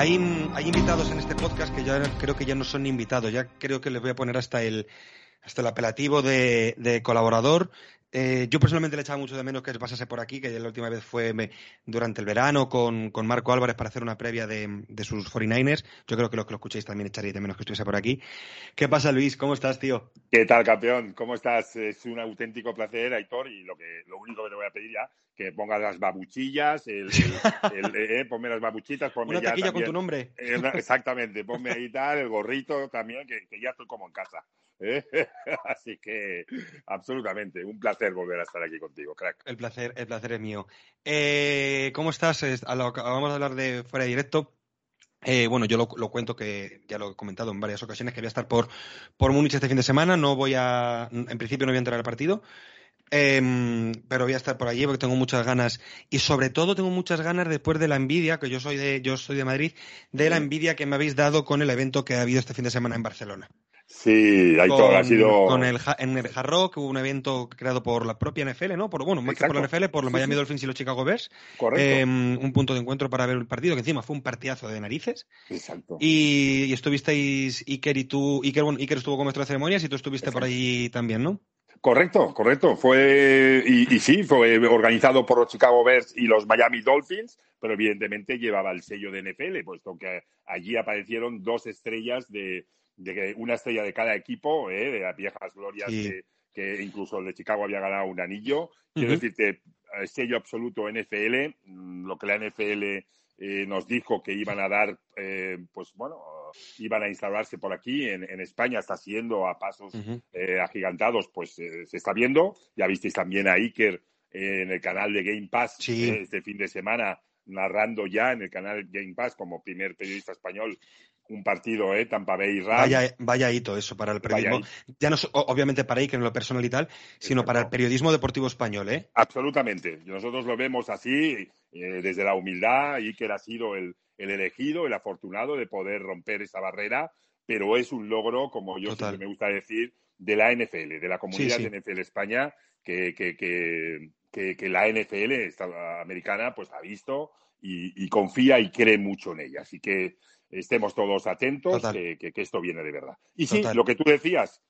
Hay, hay invitados en este podcast que ya creo que ya no son invitados, ya creo que les voy a poner hasta el, hasta el apelativo de, de colaborador. Eh, yo personalmente le echaba mucho de menos que pasase por aquí, que la última vez fue durante el verano con, con, Marco Álvarez para hacer una previa de, de, sus 49ers. Yo creo que los que lo escuchéis también echaréis de menos que estuviese por aquí. ¿Qué pasa, Luis? ¿Cómo estás, tío? ¿Qué tal, campeón? ¿Cómo estás? Es un auténtico placer, Aitor, y lo, que, lo único que te voy a pedir ya que pongas las babuchillas, el, el, el eh, ponme las babuchitas, ponme Una taquilla con tu nombre. Eh, exactamente, ponme ahí tal, el gorrito también, que, que ya estoy como en casa. ¿Eh? Así que, absolutamente, un placer volver a estar aquí contigo, crack. El placer, el placer es mío. Eh, ¿Cómo estás? Vamos a hablar de fuera de directo. Eh, bueno, yo lo, lo, cuento que ya lo he comentado en varias ocasiones que voy a estar por, por Múnich este fin de semana. No voy a, en principio no voy a entrar al partido. Eh, pero voy a estar por allí porque tengo muchas ganas y sobre todo tengo muchas ganas después de la envidia que yo soy de yo soy de Madrid de la envidia que me habéis dado con el evento que ha habido este fin de semana en Barcelona. Sí, Aitor, ha sido. Con el, en el Hard Rock, hubo un evento creado por la propia NFL, ¿no? Por, bueno, más que por la NFL, por los Miami Dolphins y los Chicago Bears. Correcto. Eh, un punto de encuentro para ver el partido, que encima fue un partidazo de narices. Exacto. Y, y estuvisteis, Iker y tú, Iker, bueno, Iker estuvo maestro de ceremonias y tú estuviste Exacto. por allí también, ¿no? Correcto, correcto. Fue, y, y, sí, fue organizado por los Chicago Bears y los Miami Dolphins, pero evidentemente llevaba el sello de NFL, puesto que allí aparecieron dos estrellas de, de una estrella de cada equipo, ¿eh? de las viejas glorias sí. que, que, incluso el de Chicago había ganado un anillo. Quiero uh -huh. decirte, sello absoluto NFL, mm, lo que la NFL eh, nos dijo que iban a dar, eh, pues bueno, iban a instalarse por aquí. En, en España está siendo a pasos uh -huh. eh, agigantados, pues eh, se está viendo. Ya visteis también a Iker eh, en el canal de Game Pass sí. este fin de semana, narrando ya en el canal Game Pass como primer periodista español un partido, ¿eh? Tampa Bay y Rams. Vaya, vaya hito eso para el periodismo. Ya no obviamente para Iker en lo personal y tal, sino Exacto. para el periodismo deportivo español, ¿eh? Absolutamente. Nosotros lo vemos así, eh, desde la humildad. Iker ha sido el, el, elegido, el afortunado de poder romper esa barrera, pero es un logro, como yo siempre me gusta decir, de la NFL, de la comunidad sí, sí. de NFL España, que, que, que, que, la NFL americana pues ha visto y, y confía y cree mucho en ella. Así que estemos todos atentos, que, que, que, esto viene de verdad. Y sí, Total. lo que tú decías,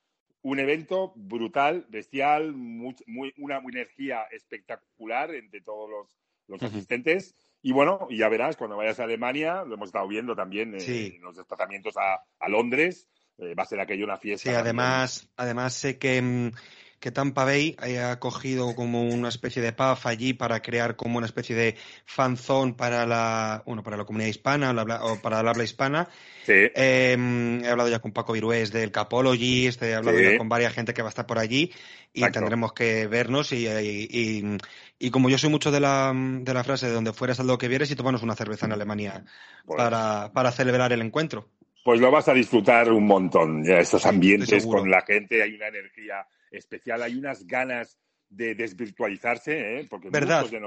un evento brutal, bestial, muy, muy, una energía espectacular entre todos los, los uh -huh. asistentes. Y bueno, ya verás, cuando vayas a Alemania, lo hemos estado viendo también eh, sí. en los desplazamientos a, a Londres, eh, va a ser aquello una fiesta. Sí, además, además sé que mm, que Tampa Bay haya cogido como una especie de PAF allí para crear como una especie de fanzone para la, bueno, para la comunidad hispana o para el habla hispana. Sí. Eh, he hablado ya con Paco Virués del Capologist, he hablado sí. ya con varias gente que va a estar por allí y Exacto. tendremos que vernos y, y, y, y, como yo soy mucho de la, de la frase de donde fueras al lo que vieres y tomarnos una cerveza en Alemania bueno. para, para celebrar el encuentro. Pues lo vas a disfrutar un montón, ya, estos ambientes con la gente, hay una energía especial, hay unas ganas de desvirtualizarse, ¿eh? porque muchos de,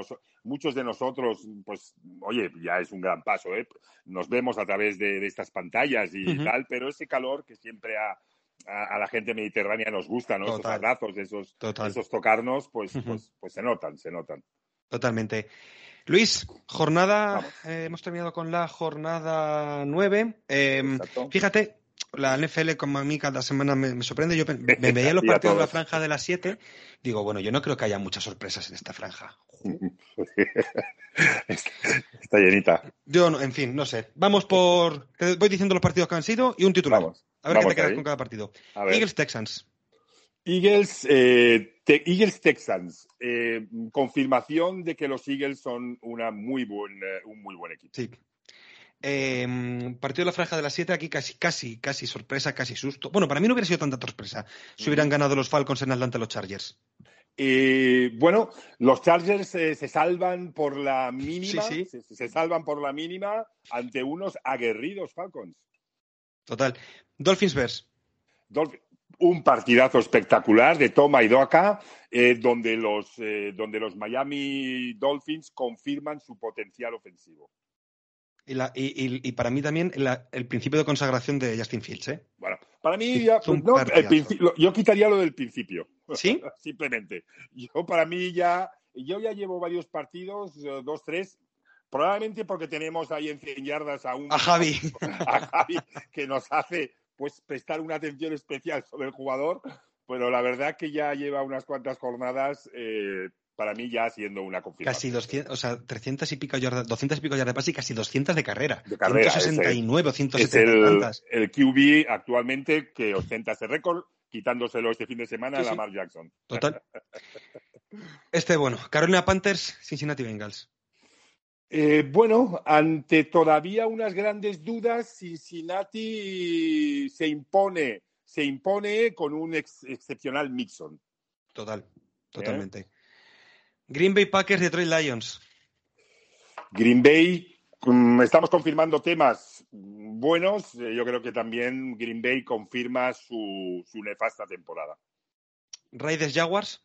muchos de, nosotros, pues, oye, ya es un gran paso, ¿eh? nos vemos a través de, de estas pantallas y uh -huh. tal, pero ese calor que siempre a, a, a, la gente mediterránea nos gusta, ¿no? Total. Esos abrazos, esos, esos tocarnos, pues, uh -huh. pues, pues se notan, se notan. Totalmente. Luis, jornada, eh, hemos terminado con la jornada 9. Eh, fíjate, la NFL como a mí cada semana me, me sorprende. Yo me, me veía los partidos de la franja de las 7. Digo, bueno, yo no creo que haya muchas sorpresas en esta franja. Está llenita. Yo, no, en fin, no sé. Vamos por. Te voy diciendo los partidos que han sido y un titular. Vamos. A ver Vamos qué te quedas ahí. con cada partido. Eagles Texans. Eagles, eh, te, Eagles Texans. Eh, confirmación de que los Eagles son una muy buen, eh, un muy buen equipo. Sí. Eh, partido de la franja de las 7, aquí casi, casi, casi sorpresa, casi susto. Bueno, para mí no hubiera sido tanta sorpresa si hubieran ganado los Falcons en Atlanta los Chargers. Eh, bueno, los Chargers eh, se salvan por la mínima, sí, sí. Se, se, salvan por la mínima ante unos aguerridos Falcons. Total. Dolphins Bears. Dolph un partidazo espectacular de toma y doca, eh, donde, los, eh, donde los Miami Dolphins confirman su potencial ofensivo. Y, la, y, y, y, para mí también la, el principio de consagración de Justin Fields, ¿eh? Bueno, para mí ya, no, yo quitaría lo del principio. ¿Sí? Simplemente. Yo para mí ya, yo ya llevo varios partidos, dos, tres, probablemente porque tenemos ahí en 100 yardas a un... A Javi. A Javi, que nos hace pues prestar una atención especial sobre el jugador, pero la verdad que ya lleva unas cuantas jornadas eh, para mí ya siendo una confirmación. Casi 200, o sea, 300 y pico yardas, 200 y pico yardas de pase y casi 200 de carrera. De carrera 169 o 170 es el, tantas. el QB actualmente que ostenta ese récord, quitándoselo este fin de semana Sí, a sí. Lamar Jackson. Total. Este, bueno, Carolina Panthers, Cincinnati Bengals. Eh, bueno, ante todavía unas grandes dudas, Cincinnati se impone, se impone con un ex- excepcional Mixon. Total, totalmente. Green Bay Packers, Detroit Lions. Green Bay, mm, estamos confirmando temas buenos. eh, Yo creo que también Green Bay confirma su, su nefasta temporada. Raiders Jaguars.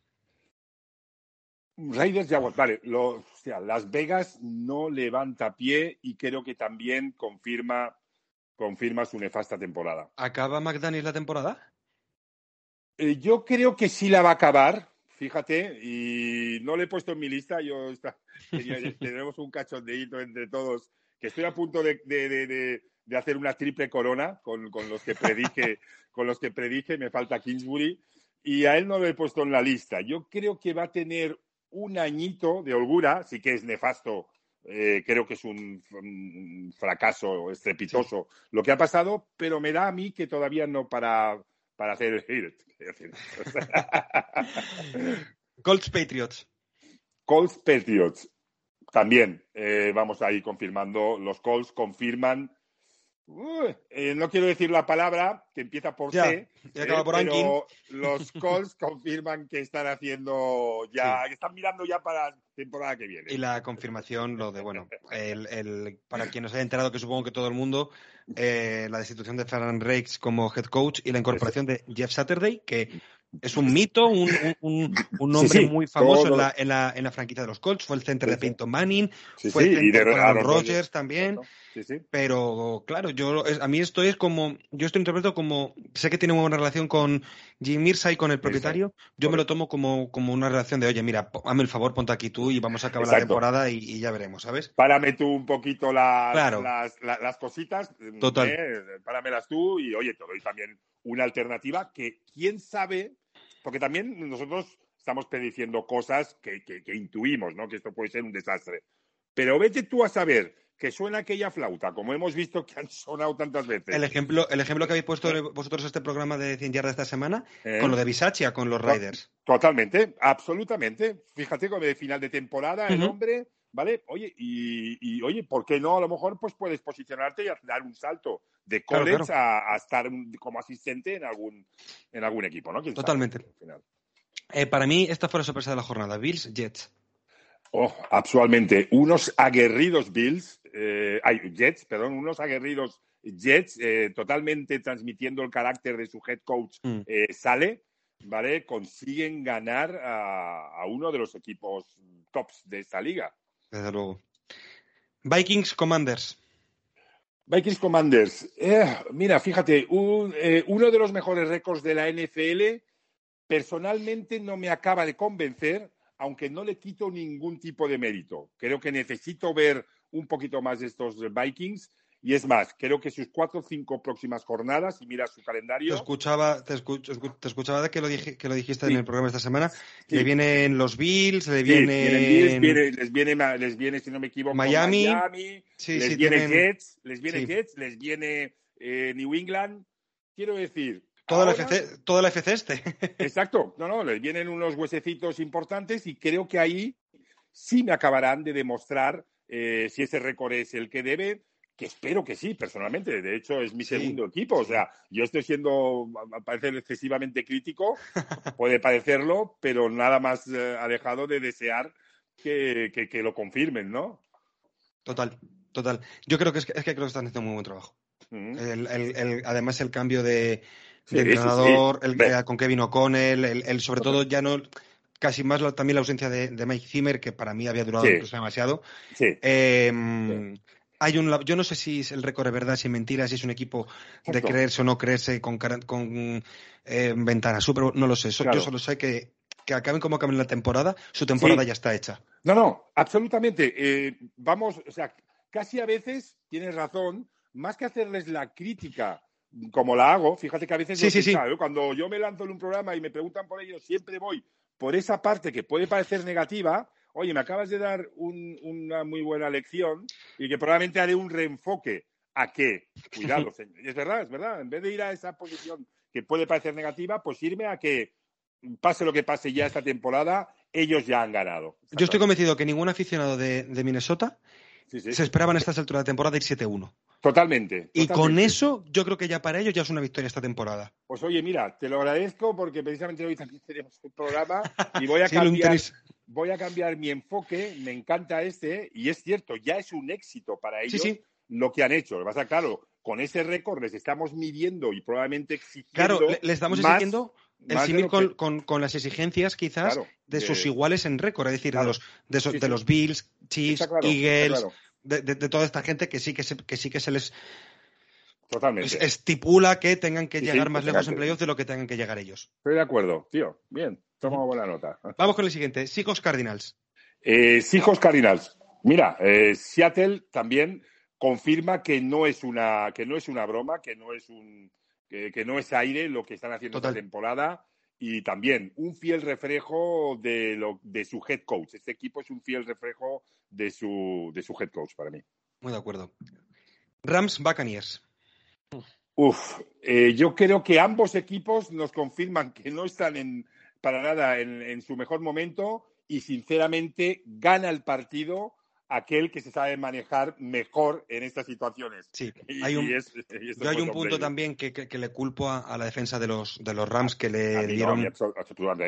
Raiders Jaguars, vale, lo, o sea, Las Vegas no levanta pie y creo que también confirma, confirma su nefasta temporada. ¿Acaba McDaniel la temporada? Eh, yo creo que sí la va a acabar, fíjate, y no le he puesto en mi lista, yo está, tenemos un cachondeíto entre todos, que estoy a punto de, de- de- de- de hacer una triple corona con, con los que predije, con los que predije, me falta Kingsbury, y a él no lo he puesto en la lista. Yo creo que va a tener un añito de holgura, sí que es nefasto, eh, creo que es un, un fracaso estrepitoso lo que ha pasado, pero me da a mí que todavía no para, para hacer el hit. Colts Patriots. Colts Patriots. También eh, vamos ahí confirmando. Los Colts confirman. Uy, eh, no quiero decir la palabra que empieza por Ya, C, acaba eh, por pero los Colts confirman que están haciendo ya, que están mirando ya para la temporada que viene. Y la confirmación, lo de, bueno, el, el- para quien nos haya enterado, que supongo que todo el mundo, eh, la destitución de Ferran Rakes como head coach y la incorporación de Jeff Saturday, que es un mito, un, un, un- nombre Sí, sí, muy famoso todo- en la, en, la, en la franquicia de los Colts, fue el center Sí, de. Peyton Manning, fue el y de center con Aaron Rodgers. También. Sí, sí. Pero claro, yo a mí esto es como, yo esto interpreto como, sé que tiene una buena relación con Jim Mirza y con el propietario, yo me lo tomo como, como una relación de, oye, mira, hazme el favor, ponte aquí tú y vamos a acabar la temporada y, y ya veremos, ¿sabes? Párame tú un poquito las, Claro. las, la- las cositas. Total. eh, páramelas tú y, oye, te doy también una alternativa que, quién sabe, porque también nosotros estamos prediciendo cosas que, que- que intuimos, ¿no? Que esto puede ser un desastre. Pero vete tú a saber que suena aquella flauta, como hemos visto que han sonado tantas veces. El ejemplo, el ejemplo que habéis puesto vosotros este programa de 100 yardas esta semana, ¿eh? con lo de Bisaccia, con los Raiders. Totalmente, absolutamente. Fíjate como de final de temporada, el hombre, ¿vale? Oye, y, y, oye, ¿por qué no? A lo mejor pues puedes posicionarte y dar un salto de college claro. A, a estar como asistente en algún, en algún equipo, ¿no? Totalmente. Al final. Eh, para mí, esta fue la sorpresa de la jornada. Bills, Jets. Oh, absolutamente. Unos aguerridos Bills, eh, ay, Jets, perdón, unos aguerridos Jets, eh, totalmente transmitiendo el carácter de su head coach, Mm. eh, sale, ¿vale? Consiguen ganar a, a uno de los equipos tops de esta liga. Desde luego. Vikings, Commanders. Vikings Commanders. Eh, mira, fíjate, eh, uno de los mejores récords de la NFL, personalmente no me acaba de convencer, aunque no le quito ningún tipo de mérito. Creo que necesito ver un poquito más de estos Vikings. Y es más, creo que sus cuatro o cinco próximas jornadas, y mira su Te calendario, escuchaba, te, escu- escu- te escuchaba que lo, dije, que lo dijiste Sí. en el programa esta semana. Sí. Le vienen los Bills, le vienen. Bills, viene- les, viene, les viene, si no me equivoco, Miami. Miami, les viene tienen Jets, les viene. Jets, les viene eh, New England. Quiero decir, toda, la ahora- FC, toda la FC este. Exacto, no, no, les vienen unos huesecitos importantes y creo que ahí sí me acabarán de demostrar eh, si ese récord es el que debe, que espero que sí, personalmente. De hecho, es mi Sí, segundo equipo. O sea, yo estoy siendo, a parecer excesivamente crítico, puede parecerlo, pero nada más eh, alejado de desear que, que- que lo confirmen, ¿no? Total, total. Yo creo que es que, es que creo que están haciendo muy buen trabajo. El- el- el- además, el cambio de, Sí, de entrenador, sí. el, eh, con Kevin O'Connell, el, sobre todo ya no, casi más la- también la ausencia de, de Mike Zimmer, que para mí había durado incluso demasiado. Sí, Eh, Hay un, yo no sé si es el récord es verdad, si es mentira, si es un equipo de Exacto. creerse o no creerse con, con eh, ventana super, no lo sé. So- Claro. Yo solo sé que que acaben como acaben la temporada, su temporada ya está hecha. No, no, absolutamente. Eh, vamos, o sea, casi a veces tienes razón, más que hacerles la crítica como la hago, fíjate que a veces sí, cuando yo me lanzo en un programa y me preguntan por ello, siempre voy por esa parte que puede parecer negativa. Oye, me acabas de dar una muy buena lección y que probablemente haré un reenfoque a que, cuidado, señor, es verdad, es verdad, en vez de ir a esa posición que puede parecer negativa, pues irme a que pase lo que pase ya esta temporada, ellos ya han ganado. Yo estoy convencido que ningún aficionado de, Minnesota se esperaba en esta altura de temporada ir 7-1. Totalmente, Y con eso, yo creo que ya para ellos ya es una victoria esta temporada. Pues oye, mira, te lo agradezco porque precisamente hoy también tenemos un programa y voy a cambiar. Voy a cambiar mi enfoque, me encanta este, y es cierto, ya es un éxito para ellos lo que han hecho. Lo que pasa, claro, con ese récord les estamos midiendo y probablemente exigiendo. Claro, le, estamos exigiendo el símil con, las exigencias quizás de, sus iguales en récord, es decir, de, los, de, los Bills, Chiefs, Eagles, de, toda esta gente que sí que se, que sí que se les Totalmente. estipula que tengan que llegar más lejos en playoffs de lo que tengan que llegar ellos. Estoy de acuerdo, tío. Bien, toma buena nota. Vamos con el siguiente. Seahawks Cardinals. Eh, Cardinals. Mira, eh, Seattle también confirma que no es una que no es una broma, que no es un que, no es aire lo que están haciendo esta temporada y también un fiel reflejo de, lo, de su head coach. Este equipo es un fiel reflejo de su, de su head coach para mí. Muy de acuerdo. Rams Buccaneers. Uf, eh, yo creo que ambos equipos nos confirman que no están en, para nada en, su mejor momento y sinceramente gana el partido aquel que se sabe manejar mejor en estas situaciones. Sí, hay un, yo hay un punto también que, le culpo a, la defensa de los, de los Rams que le dieron,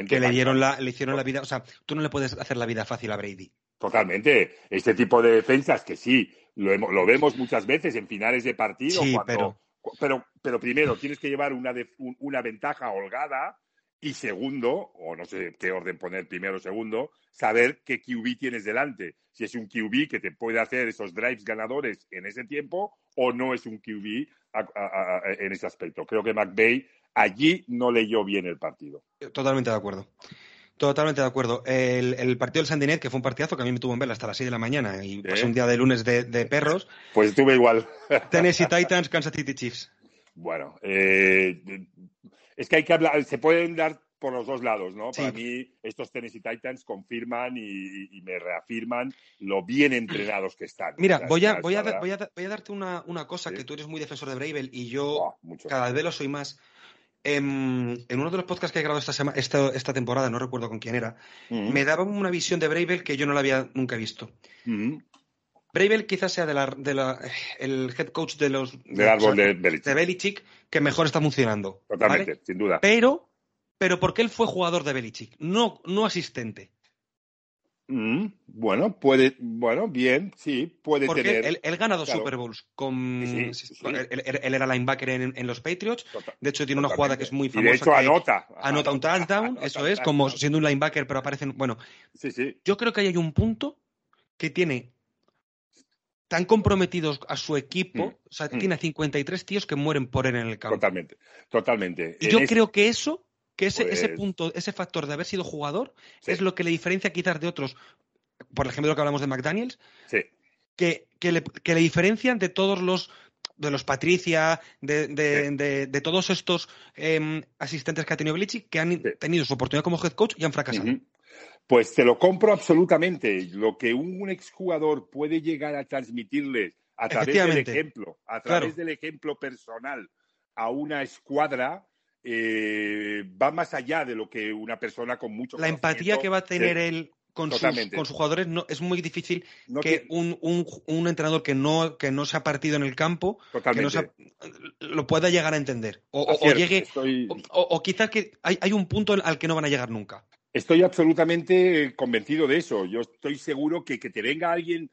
que le dieron la, le hicieron la vida, o sea, tú no le puedes hacer la vida fácil a Brady. Totalmente. Este tipo de defensas que sí, lo, lo vemos muchas veces en finales de partido. Sí, pero... pero... pero... primero tienes que llevar una, una ventaja holgada y segundo, o no sé qué orden poner primero o segundo, saber qué QB tienes delante. Si es un QB que te puede hacer esos drives ganadores en ese tiempo o no es un QB en ese aspecto. Creo que McVeigh allí no leyó bien el partido. Totalmente de acuerdo. Totalmente de acuerdo. El, partido del Sandinet, que fue un partidazo que a mí me tuvo en vela hasta las 6 de la mañana y pasé un día de lunes de, perros. Pues estuve igual. Tennessee Titans, Kansas City Chiefs. Bueno, eh, es que hay que hablar, se pueden dar por los dos lados, ¿no? Para mí, estos Tennessee Titans confirman y, me reafirman lo bien entrenados que están. Mira, voy, a, voy, a, voy, a, darte una, cosa que tú eres muy defensor de Bravel y yo cada vez lo soy más. En, uno de los podcasts que he grabado esta, esta, esta temporada, no recuerdo con quién era, me daba una visión de Bravel que yo no la había nunca visto. Bravel quizás sea de la, de la, el head coach de los del árbol de, Belichick. que mejor está funcionando. Totalmente, sin duda. Pero, pero porque él fue jugador de Belichick, no, no asistente. Mm, bueno, puede, bueno, bien, sí, puede Porque tener. Él, él gana dos Super Bowls con. Él, era linebacker en, los Patriots. De hecho, tiene una jugada que es muy famosa. Y de hecho, anota. Anota un touchdown, eso es, como siendo un linebacker, pero aparecen. Bueno, sí, sí. yo creo que ahí hay un punto que tiene tan comprometidos a su equipo, mm, o sea, mm. tiene 53 tíos que mueren por él en el campo. Totalmente, totalmente. Y yo creo que eso, que ese, ese, pues punto, ese factor de haber sido jugador, es lo que le diferencia quizás de otros, por ejemplo, lo que hablamos de McDaniels, que, que, le, que le diferencian de todos los de los Patricia, de, de, de, todos estos em, asistentes que ha tenido Belichick, que han tenido su oportunidad como head coach y han fracasado. Pues te lo compro absolutamente. Lo que un exjugador puede llegar a transmitirle a través del ejemplo, a través del ejemplo personal a una escuadra, eh, va más allá de lo que una persona con mucho La empatía que va a tener él con sus, con sus, jugadores no, es muy difícil que un, un, entrenador que no, que no se ha partido en el campo que no lo pueda llegar a entender. O, llegue. O, quizás que hay, hay, un punto al que no van a llegar nunca. Estoy absolutamente convencido de eso. Yo estoy seguro que que te venga alguien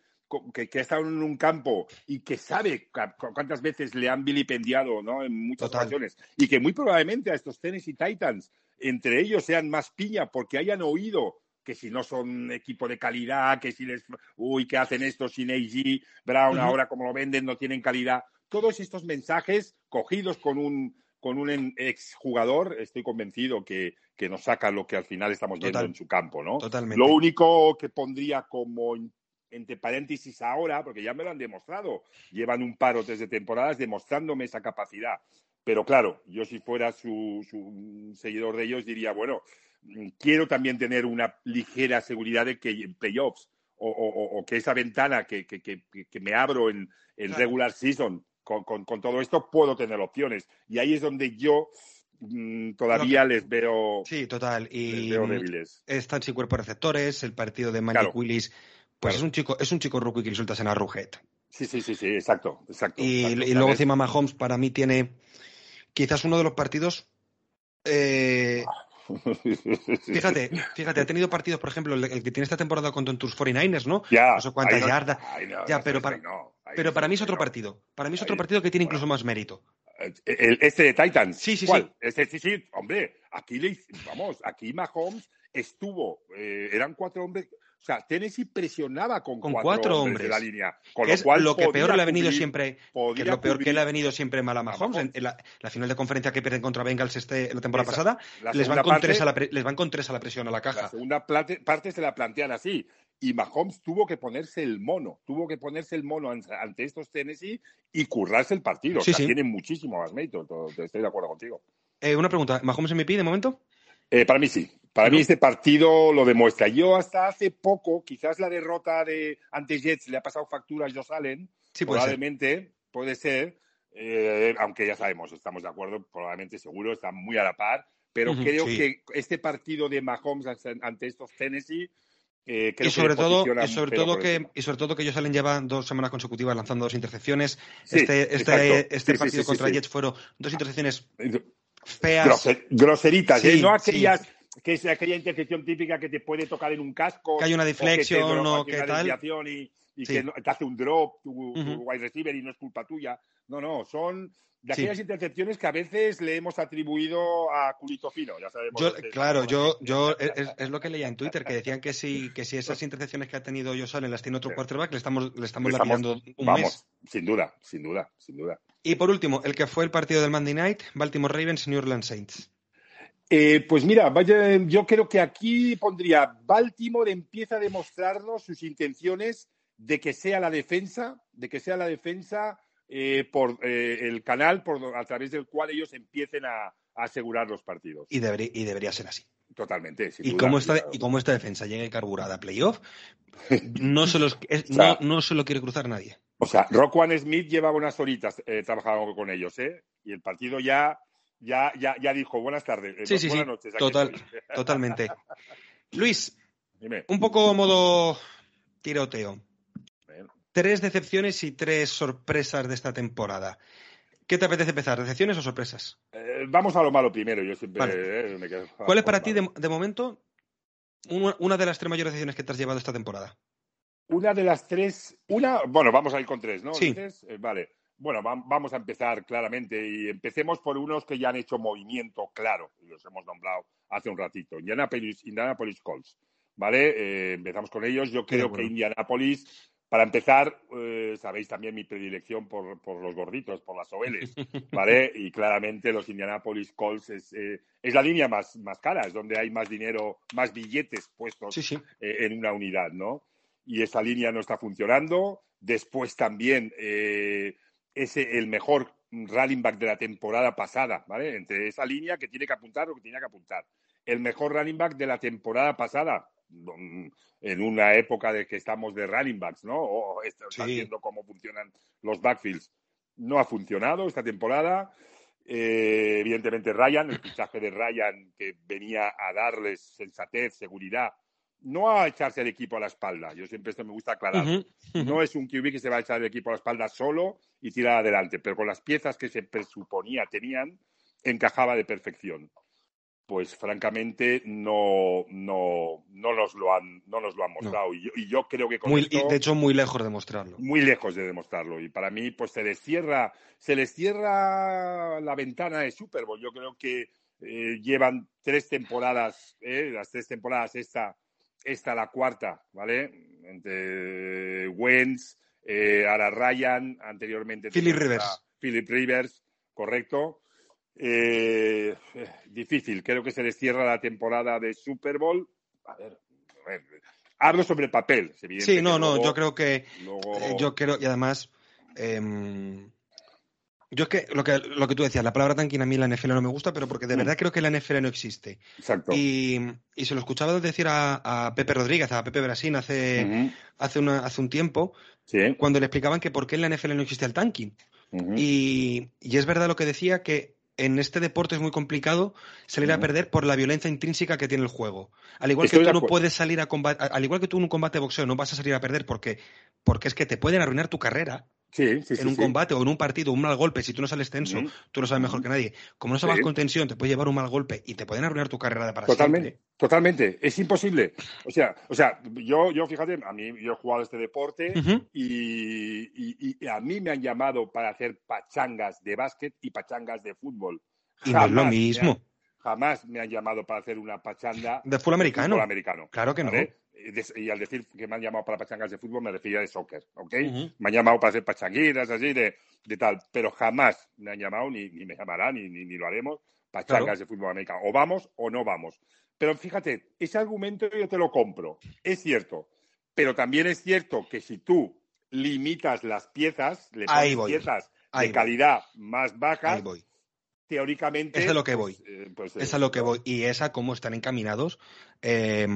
que, ha estado en un campo y que sabe cuántas veces le han vilipendiado ¿no? en muchas ocasiones y que muy probablemente a estos Tennessee Titans entre ellos sean más piña porque hayan oído que si no son equipo de calidad, que si les, uy, que hacen esto sin AG, Brown ahora como lo venden no tienen calidad. Todos estos mensajes cogidos con un, con un exjugador, estoy convencido que, que, nos saca lo que al final estamos viendo en su campo, ¿no? Totalmente. Lo único que pondría como entre paréntesis ahora, porque ya me lo han demostrado, llevan un par o tres de temporadas demostrándome esa capacidad. Pero claro, yo si fuera su, su seguidor de ellos diría, bueno, quiero también tener una ligera seguridad de que en playoffs o, o, o que esa ventana que, que, que, que me abro en, en regular season con, con, con, todo esto puedo tener opciones. Y ahí es donde yo mmm, todavía les veo. Sí, total. Y les veo débiles. Están sin cuerpo receptores, el partido de Malik Claro. Willis. Pues Claro. es un chico, es un chico rookie que resulta en Arrowhead. Sí, sí, sí, sí, exacto, exacto. Y, exacto, y luego encima Mahomes para mí tiene quizás uno de los partidos. eh, fíjate, fíjate, ha tenido partidos, por ejemplo, el, el que tiene esta temporada contra tus 49ers, ¿no? ya, No sé cuántas ahí no- yardas. ahí no, Ya, pero para- Pero para mí es otro partido. Para mí es otro Ahí- partido que tiene bueno. incluso más mérito. El- este de Titans. Sí, sí, ¿Cuál? sí. Este, sí, sí, hombre, aquí le, vamos, aquí Mahomes estuvo, eh, eran cuatro hombres, o sea, Tennessee presionaba con, Con cuatro, cuatro hombres, de la línea, con Que lo es cual lo que peor le ha venido cubrir- siempre, que es lo peor que le ha venido siempre mal a Mahomes. En, en la, la final de conferencia que pierden contra Bengals este, la temporada Esa- pasada, la les van, segunda con parte- tres a la pre- les van con tres a la presión a la La caja. segunda plate- parte se la plantean así. Y Mahomes tuvo que ponerse el mono, tuvo que ponerse el mono an- ante estos Tennessee y currarse el partido. Sí, o sea, sí. tiene muchísimo más mérito, to- estoy de acuerdo contigo. Eh, una pregunta, ¿Mahomes MVP de momento? Eh, para mí sí. Para ¿Sí, mí este partido lo demuestra. Yo hasta hace poco, quizás la derrota de ante Jets le ha pasado factura a Josh Allen. Sí, puede ser. probablemente, puede ser. eh, aunque ya sabemos, estamos de acuerdo, probablemente seguro, está muy a la par. Pero creo sí. que este partido de Mahomes ante- estos Tennessee eh, Y sobre todo, y sobre todo que y sobre todo que ellos salen lleva dos semanas consecutivas lanzando dos intercepciones. Sí, este este, este Sí, partido sí, contra. Jets fueron dos intercepciones feas. Groser- groseritas, ¿eh? no aquellas que es aquella intercepción típica que te puede tocar en un casco Que hay una o que deflexión te dro- o que una tal. y, y Sí. que no- te hace un drop tu, tu Ujú. wide receiver y no es culpa tuya. No, no, son de Sí. aquellas intercepciones que a veces le hemos atribuido a culito fino, ya sabemos. Yo, que- claro, yo, yo es, es lo que leía en Twitter, que decían que si, que si esas intercepciones que ha tenido Josh Allen las tiene otro Sí. quarterback, le estamos, le estamos Estamos- lapidando un Vamos, mes. sin duda, sin duda, sin duda. Y por último, el que fue el partido del Monday Night, Baltimore Ravens, New Orleans Saints. Eh, pues mira, vaya, yo creo que aquí pondría Baltimore empieza a demostrarnos sus intenciones de que sea la defensa, de que sea la defensa eh, por eh, el canal por, a través del cual ellos empiecen a, a asegurar los partidos. Y, debería, y debería ser así. Totalmente. sin Y duda, como, esta, y como esta defensa llegue carburada a playoff, no se, los, es- O sea, no, no se lo quiere cruzar nadie. O sea, Rockwan Smith llevaba unas horitas eh, trabajando con ellos, ¿eh? Y el partido ya, ya, ya, ya dijo, buenas tardes, eh, Sí, sí, buenas sí, noches. total. estoy". Totalmente. Luis, Dime. un poco modo tiroteo. Bueno, Tres decepciones y tres sorpresas de esta temporada. ¿Qué te apetece empezar? ¿Decepciones o sorpresas? eh, vamos a lo malo primero, yo siempre Vale. eh, me quedo- ¿Cuál es para ti, de, de momento, una, una de las tres mayores decepciones que te has llevado esta temporada? Una de las tres, una, bueno, vamos a ir con tres, ¿no? Sí. Eh, vale. Bueno, va- vamos a empezar claramente y empecemos por unos que ya han hecho movimiento claro, y los hemos nombrado hace un ratito. Indianapolis, Indianapolis Colts, ¿vale? Eh, empezamos con ellos. Yo Estoy de creo que. Indianapolis, para empezar, eh, sabéis también mi predilección por, por los gorditos, por las OLs, ¿vale? Y claramente los Indianapolis Colts es, eh, es la línea más, más cara, es donde hay más dinero, más billetes puestos Sí, sí. eh, en una unidad, ¿no? Y esa línea no está funcionando. Después también eh, ese el mejor running back de la temporada pasada, ¿vale? Entre esa línea que tiene que apuntar lo que tenía que apuntar. El mejor running back de la temporada pasada, en una época de que estamos de running backs, ¿no? O estamos Sí. viendo cómo funcionan los backfields. No ha funcionado esta temporada. Eh, evidentemente Ryan, el fichaje de Ryan que venía a darles sensatez, seguridad, no a echarse el equipo a la espalda. Yo siempre esto me gusta aclarar. No es un QB que se va a echar el equipo a la espalda solo y tirar adelante, pero con las piezas que se presuponía tenían, encajaba de perfección. Pues francamente no, no, no, nos, lo han, no nos lo han mostrado. Y, yo, y yo creo que con Muy- esto y de hecho, muy lejos de mostrarlo. muy lejos de demostrarlo. Y para mí, pues se les cierra, se les cierra la ventana de Super Bowl. Yo creo que eh, llevan tres temporadas, eh, las tres temporadas, esta, esta la cuarta, ¿vale? Entre Wentz, eh, ahora Ryan, anteriormente Philip Rivers. a Philip Rivers, correcto. Eh, difícil, creo que se les cierra la temporada de Super Bowl. A ver, hablo sobre el papel. Sí, no, no, yo creo que. Eh, yo creo, y además. Em, yo es que lo, que lo que tú decías, la palabra tanking a mí en la NFL no me gusta, pero porque de mm. verdad creo que la NFL no existe. Exacto. Y, se lo escuchaba decir a, Pepe Rodríguez, a Pepe Brasín hace, hace, hace un tiempo, cuando le explicaban que por qué en la NFL no existe el tanking. y, y, es verdad lo que decía, que en este deporte es muy complicado salir a perder por la violencia intrínseca que tiene el juego. Al igual que tú no puedes salir a combate, al igual que tú en un combate de boxeo no vas a salir a perder porque, porque es que te pueden arruinar tu carrera. En un combate o en un partido, un mal golpe, si tú no sales tenso, tú lo sabes mejor que nadie. Como no sabes con tensión, te puede llevar un mal golpe y te pueden arruinar tu carrera de para Totalmente, totalmente. Es imposible. O sea, o sea, yo, yo fíjate, a mí yo he jugado este deporte y, y, a mí me han llamado para hacer pachangas de básquet y pachangas de fútbol. Y no es lo mismo. jamás me han llamado para hacer una pachanga de fútbol americano. americano. Claro que no y al decir que me han llamado para pachangas de fútbol me refería de soccer, ¿ok? Me han llamado para hacer pachanguitas así de, de, tal, pero jamás me han llamado, ni, ni me llamarán, ni, ni, lo haremos, pachangas de fútbol americano. O vamos o no vamos. Pero fíjate, ese argumento yo te lo compro, es cierto, pero también es cierto que si tú limitas las piezas, le pones piezas de calidad más bajas, teóricamente... Es a lo que voy. Pues, eh, pues, es a lo que voy. Y es a cómo están encaminados eh,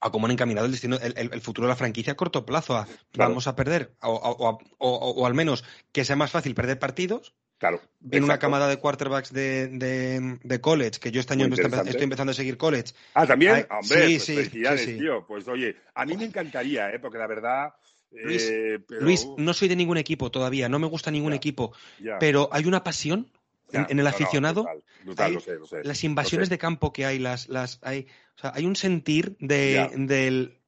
a cómo han encaminado el destino, el, futuro de la franquicia a corto plazo. Vamos a perder, o, al menos que sea más fácil perder partidos. Claro. Viene una camada de quarterbacks de, college, que yo este año estoy empezando a seguir college. Ah, también. Hombre, sí, pues sí, tío. Pues oye, a mí me encantaría, ¿eh? porque la verdad. Luis, eh, no soy de ningún equipo todavía, no me gusta ningún equipo, pero hay una pasión en, el aficionado, las invasiones de campo que hay, las, las hay, o sea, hay un sentir de, del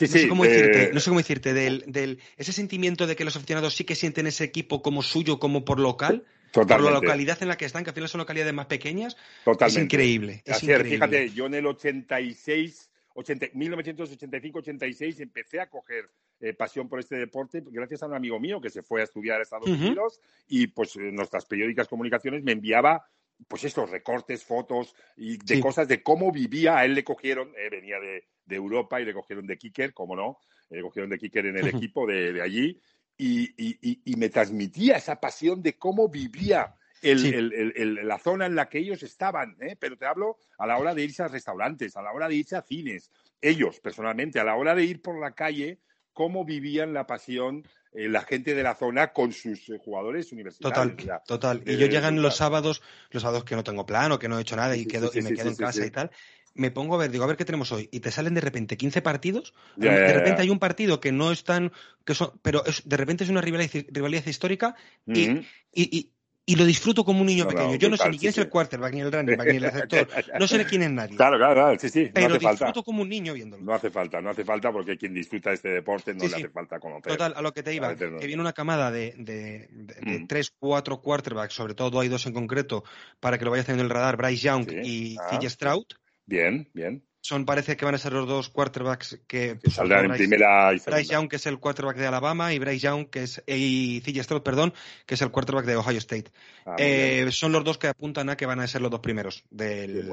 no, sé cómo decirte, no sé cómo decirte, del, del, ese sentimiento de que los aficionados sí que sienten ese equipo como suyo, como por local, por la localidad en la que están, que al final son localidades más pequeñas, es increíble. Es increíble. Fíjate, yo en el 86 1985-86 empecé a coger eh, pasión por este deporte gracias a un amigo mío que se fue a estudiar a Estados Unidos y pues nuestras periódicas comunicaciones me enviaba pues estos recortes, fotos y de cosas de cómo vivía. A él le cogieron, eh, venía de, Europa y le cogieron de kicker, como no, le cogieron de kicker en el equipo de, allí y, me transmitía esa pasión de cómo vivía la zona en la que ellos estaban, ¿eh? pero te hablo a la hora de irse a restaurantes, a la hora de irse a cines, ellos personalmente, a la hora de ir por la calle, cómo vivían la pasión eh, la gente de la zona con sus eh, jugadores universitarios. Total, total. Y yo llegan los sábados, los sábados que no tengo plano, que no he hecho nada y, quedo, y me quedo en casa y tal, me pongo a ver, digo, a ver qué tenemos hoy, y te salen de repente 15 partidos, de repente hay un partido que no es tan, que son, pero de repente es una rivalidad, histórica y, y, y lo disfruto como un niño pequeño. Yo no sé ni quién es el quarterback, ni el running back, ni el receptor. No sé quién es nadie. Claro, claro, claro. Sí, sí. Pero disfruto como un niño viéndolo. No hace falta, no hace falta porque quien disfruta de este deporte no le hace falta conocer. Total, a lo que te iba, que viene una camada de, de, de, mm. tres, cuatro quarterbacks, sobre todo hay dos en concreto, para que lo vayas teniendo en el radar, Bryce Young y ah. Stroud. Bien, bien son parece que van a ser los dos quarterbacks que, saldrán en primera y Bryce Young que es el quarterback de Alabama y Bryce Young que es y CJ Stroud perdón que es el quarterback de Ohio State. Ah, eh, son los dos que apuntan a que van a ser los dos primeros del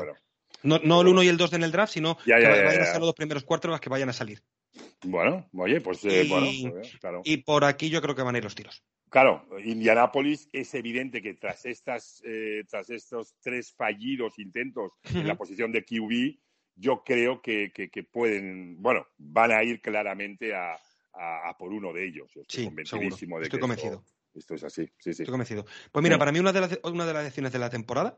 no, no el uno y el dos en el draft sino que van a ser los dos primeros quarterbacks que vayan a salir. Bueno oye pues eh, bueno pues, claro. y por aquí yo creo que van a ir los tiros. Claro, Indianápolis es evidente que tras estas, eh, tras estos tres fallidos intentos en la posición de QB, yo creo que, pueden, bueno, van a ir claramente a, por uno de ellos. estoy convencidísimo de estoy convencido. Esto, es así, sí, sí. Estoy convencido. Pues mira, para mí una de, las, una de las decisiones de la temporada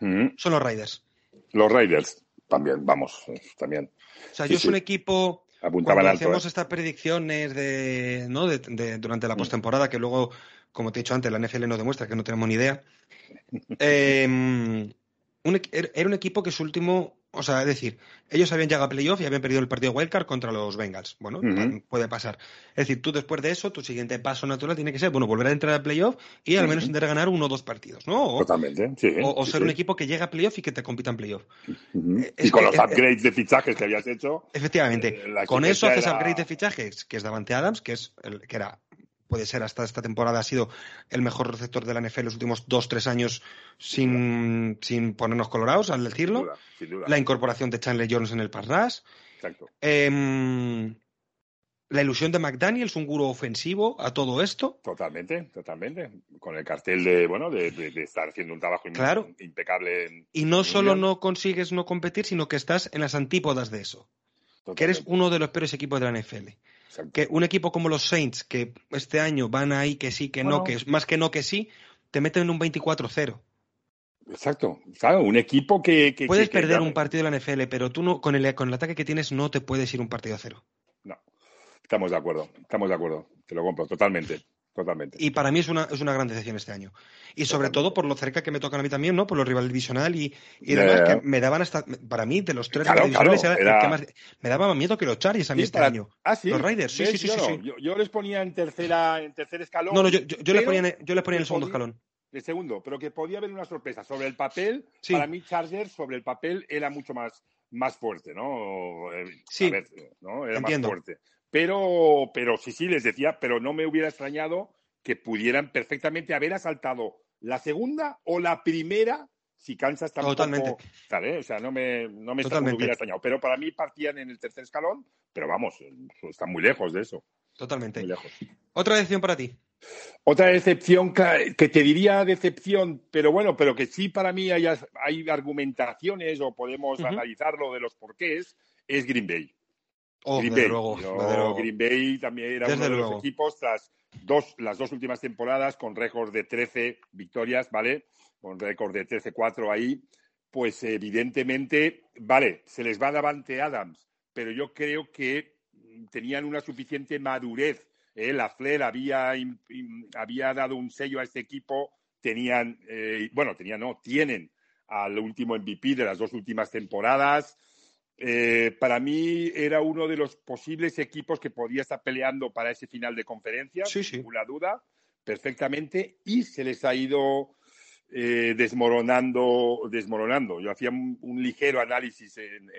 son los Raiders. Los Raiders, también, vamos, también. O sea, yo soy un equipo... Apuntaban cuando hacemos ¿eh? estas predicciones de, ¿no? de, durante la mm. postemporada, que luego, como te he dicho antes, la NFL nos demuestra que no tenemos ni idea. Em, era un equipo que su último o sea, es decir, ellos habían llegado a playoff y habían perdido el partido wildcard contra los Bengals. Bueno, puede pasar. Es decir, tú después de eso, tu siguiente paso natural tiene que ser, bueno, volver a entrar a playoff y al menos intentar ganar uno o dos partidos, ¿no? Totalmente, sí. O, ser un equipo que llega a playoff y que te compita en playoff. Eh, y con los upgrades de fichajes que habías hecho. Efectivamente. Eh, con eso haces upgrades de fichajes, que es Davante Adams, que, es el, que era puede ser hasta esta temporada, ha sido el mejor receptor de la NFL los últimos dos, tres años sin, sin ponernos colorados, al decirlo. La incorporación de Chandler Jones en el pass Exacto. Em, la ilusión de McDaniels, un gurú ofensivo a todo esto. Totalmente, totalmente. Con el cartel de, bueno, de, estar haciendo un trabajo impecable. y no solo no consigues no competir, sino que estás en las antípodas de eso. Que eres uno de los peores equipos de la NFL. Que un equipo como los Saints, que este año van ahí que sí, que no, que es más que no que sí, te meten en un 24-0. Exacto, un equipo que... puedes perder un partido de la NFL, pero tú no, con el, con el ataque que tienes no te puedes ir un partido a cero. No, estamos de acuerdo, estamos de acuerdo, te lo compro totalmente. Totalmente. Y para mí es una, es una gran decepción este año. Y sobre todo por lo cerca que me tocan a mí también, ¿no? Por los rivales divisional y, y demás, que me daban hasta. Para mí, de los tres rivales era, que más. Me daba más miedo que los Chargers a mí este año. ¿Ah, sí? Los Raiders, sí, sí, sí. Yo, les ponía en tercera, en tercer escalón. No, no, yo, yo, les, ponía, yo les ponía en el segundo escalón. El segundo, pero que podía haber una sorpresa. Sobre el papel, para mí, Chargers, sobre el papel, era mucho más, más fuerte, ¿no? Eh, sí. ¿no? Era más fuerte. Pero, pero sí, sí, les decía, pero no me hubiera extrañado que pudieran perfectamente haber asaltado la segunda o la primera si Kansas tampoco... Totalmente. O sea, no me, no me hubiera extrañado. Pero para mí partían en el tercer escalón, pero vamos, están muy lejos de eso. Totalmente. Muy lejos. ¿Otra decepción para ti? Otra decepción que te diría decepción, pero bueno, pero que sí para mí hay, hay argumentaciones o podemos analizarlo de los porqués, es Green Bay. Oh, Green, Bay. Luego, Green Bay también era uno de los equipos tras dos, las dos últimas temporadas con récord de 13 victorias, ¿vale? Con récord de 13-4 ahí, pues evidentemente, vale, se les va Davante Adams, pero yo creo que tenían una suficiente madurez. ¿eh? La Flair había, había dado un sello a este equipo, tenían, eh, bueno, tenían, no, tienen al último MVP de las dos últimas temporadas. Eh, para mí era uno de los posibles equipos que podía estar peleando para ese final de conferencia, sin ninguna duda, perfectamente, y se les ha ido eh, desmoronando, desmoronando. Yo hacía un, ligero análisis en,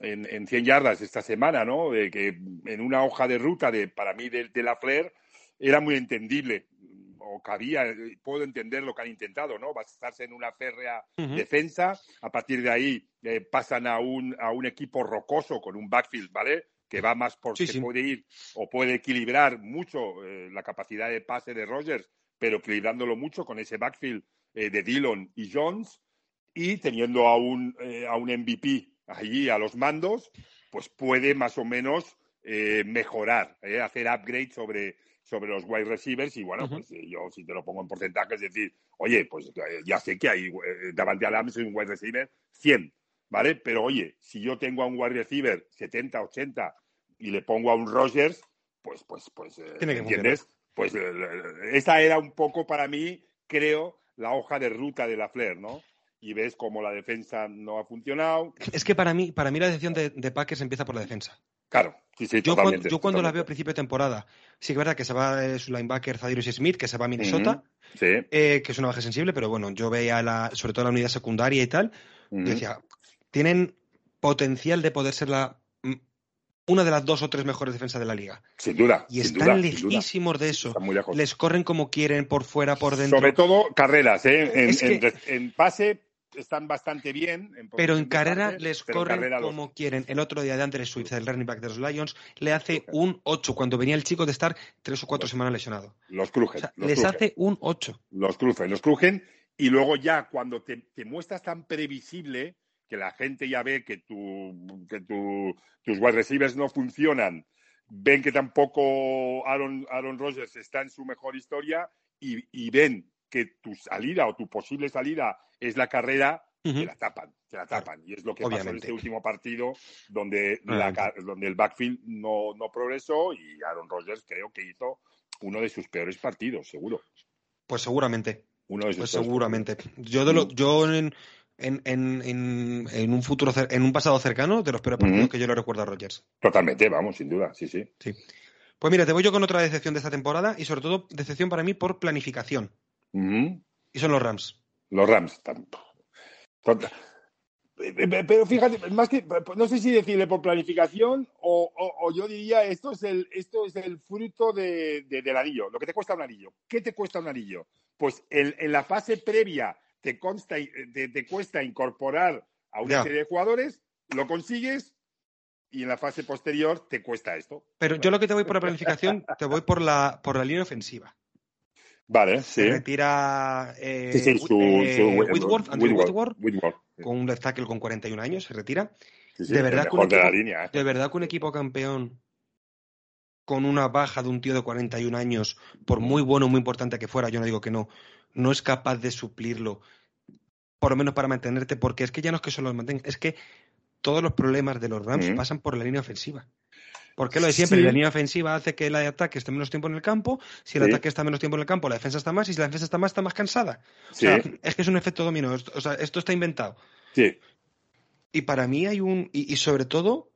en, en, 100 yardas esta semana, ¿no? De que en una hoja de ruta de, para mí, de, de la Flair, era muy entendible o cabía, eh, puedo entender lo que han intentado, ¿no? Basarse en una férrea defensa, a partir de ahí eh, pasan a un, a un equipo rocoso con un backfield, ¿vale? Que va más por sí, puede ir o puede equilibrar mucho eh, la capacidad de pase de Rogers, pero equilibrándolo mucho con ese backfield de Dillon y Jones y teniendo a un, a un MVP allí a los mandos, pues puede más o menos mejorar, hacer upgrade sobre, sobre los wide receivers y bueno, pues eh, yo si te lo pongo en porcentaje es decir, oye, pues eh, ya sé que hay eh, Davante Adams es un wide receiver 100, ¿vale? Pero oye, si yo tengo a un wide receiver 70, 80 y le pongo a un Rogers, pues, pues, pues, ¿entiendes? Pues esa era un poco para mí, creo, la hoja de ruta de la Flair, ¿no? Y ves cómo la defensa no ha funcionado. Es que para mí, para mí la decisión de, de Packers empieza por la defensa. Claro, sí, sí, yo, cuando, yo cuando la veo a principio de temporada, sí que es verdad que se va eh, su linebacker Zadirius Smith, que se va a Minnesota, eh, que es una baja sensible, pero bueno, yo veía la, sobre todo la unidad secundaria y tal, y decía, tienen potencial de poder ser la una de las dos o tres mejores defensas de la liga. Sin duda. Y están lejísimos de eso. Les corren como quieren, por fuera, por dentro. Sobre todo carreras, ¿eh? en pase están bastante bien. pero en carrera les corren como quieren. El otro día de Andre Swift, el running back de los Lions, le hace un 8 cuando venía el chico de estar tres o cuatro semanas lesionado. Los crujen. les hace un 8. Los crujen, los crujen. Y luego ya cuando te, muestras tan previsible que la gente ya ve que, tu, que tu, tus wide receivers no funcionan, ven que tampoco Aaron, Aaron Rodgers está en su mejor historia y, y ven que tu salida o tu posible salida es la carrera, te la tapan, te la tapan. Y es lo que pasó en este último partido donde, donde el backfield no, no progresó y Aaron Rodgers creo que hizo uno de sus peores partidos, seguro. Pues seguramente. Uno de sus pues seguramente. Yo, de lo, yo en, en, en, en, un futuro, en un pasado cercano, de los peores partidos que yo le recuerdo a Rodgers. Totalmente, vamos, sin duda, sí, sí. Sí. Pues mira, te voy yo con otra decepción de esta temporada y sobre todo decepción para mí por planificación. Y son los Rams. Los Rams. Pero fíjate, más que, no sé si decirle por planificación o, yo diría esto es el, esto es el fruto de, del anillo, lo que te cuesta un anillo. ¿Qué te cuesta un anillo? Pues en, la fase previa te, consta, te, cuesta incorporar a una serie de jugadores, lo consigues y en la fase posterior te cuesta esto. Pero yo lo que te voy por la planificación, te voy por la, por la línea ofensiva. Vale, sí. Se retira eh, eh Whitworth, Whitworth, con un left tackle con 41 años, se retira. de, verdad que un equipo, ¿eh? de verdad que un equipo campeón con una baja de un tío de 41 años, por muy bueno, muy importante que fuera, yo no digo que no, no es capaz de suplirlo, por lo menos para mantenerte, porque es que ya no es que solo lo mantenga, es que todos los problemas de los Rams pasan por la línea ofensiva. Porque lo de siempre, la línea ofensiva hace que el ataque esté menos tiempo en el campo, si el ataque está menos tiempo en el campo, la defensa está más, y si la defensa está más, está más cansada. O sea, es que es un efecto dominó, o sea, esto está inventado. Sí. Y para mí hay un, y, sobre todo,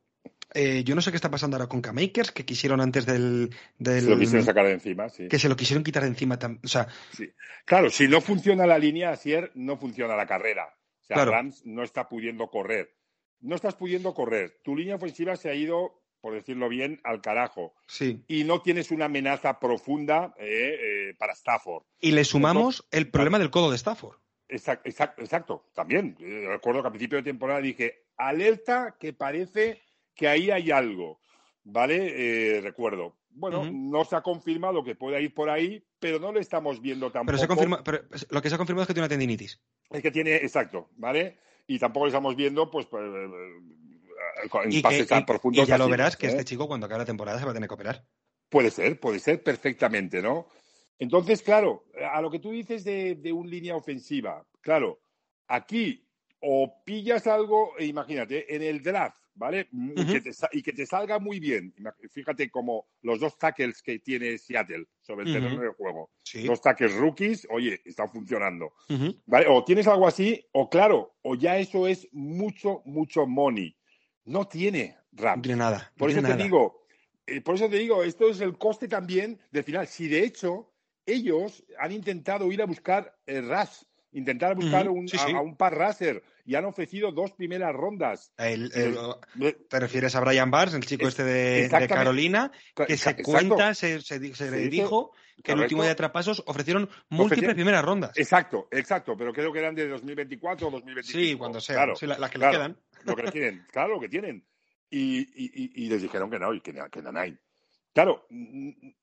eh, yo no sé qué está pasando ahora con K-Makers, que quisieron antes del, del, Se lo quisieron sacar de encima, sí. Que se lo quisieron quitar de encima. O sea, sí. Claro, si no funciona la línea, Asier, no funciona la carrera. O sea, Rams no está pudiendo correr. No estás pudiendo correr. Tu línea ofensiva se ha ido por decirlo bien, al carajo. Sí. Y no tienes una amenaza profunda eh, eh, para Stafford. Y le sumamos el problema del codo de Stafford. Exacto, exacto, también. Eh, recuerdo que a principio de temporada dije, alerta que parece que ahí hay algo. ¿Vale? recuerdo. Bueno, no se ha confirmado que pueda ir por ahí, pero no lo estamos viendo tampoco. Pero, se confirma, pero lo que se ha confirmado es que tiene una tendinitis. Es que tiene, exacto, ¿vale? Y tampoco lo estamos viendo, pues, y que, ya lo verás que este ¿eh? chico cuando acabe la temporada se va a tener que operar. Puede ser, puede ser perfectamente, ¿no? Entonces, claro, a lo que tú dices de, de un línea ofensiva, claro, aquí o pillas algo, e imagínate, en el draft, ¿vale? y, que te, salga muy bien. Fíjate como los dos tackles que tiene Seattle sobre el terreno del juego. Dos tackles rookies, oye, están funcionando. ¿Vale? O tienes algo así, o claro, o ya eso es mucho, mucho money. No tiene RAM. No tiene nada. por eso te digo, eh, por eso te digo, esto es el coste también del final. Si de hecho ellos han intentado ir a buscar el RAS, intentar buscar un, A, un par raser y han ofrecido dos primeras rondas. ¿Te refieres a Brian Barnes, el chico este de, Carolina, que se cuenta, se, se, dijo que en el último día de trapasos ofrecieron múltiples primeras rondas. Exacto, exacto, pero creo que eran de 2024 o 2025. Sí, cuando sea, las que les quedan. Lo que tienen, claro, lo que tienen. Y, les dijeron que no, y que, que no hay. Claro,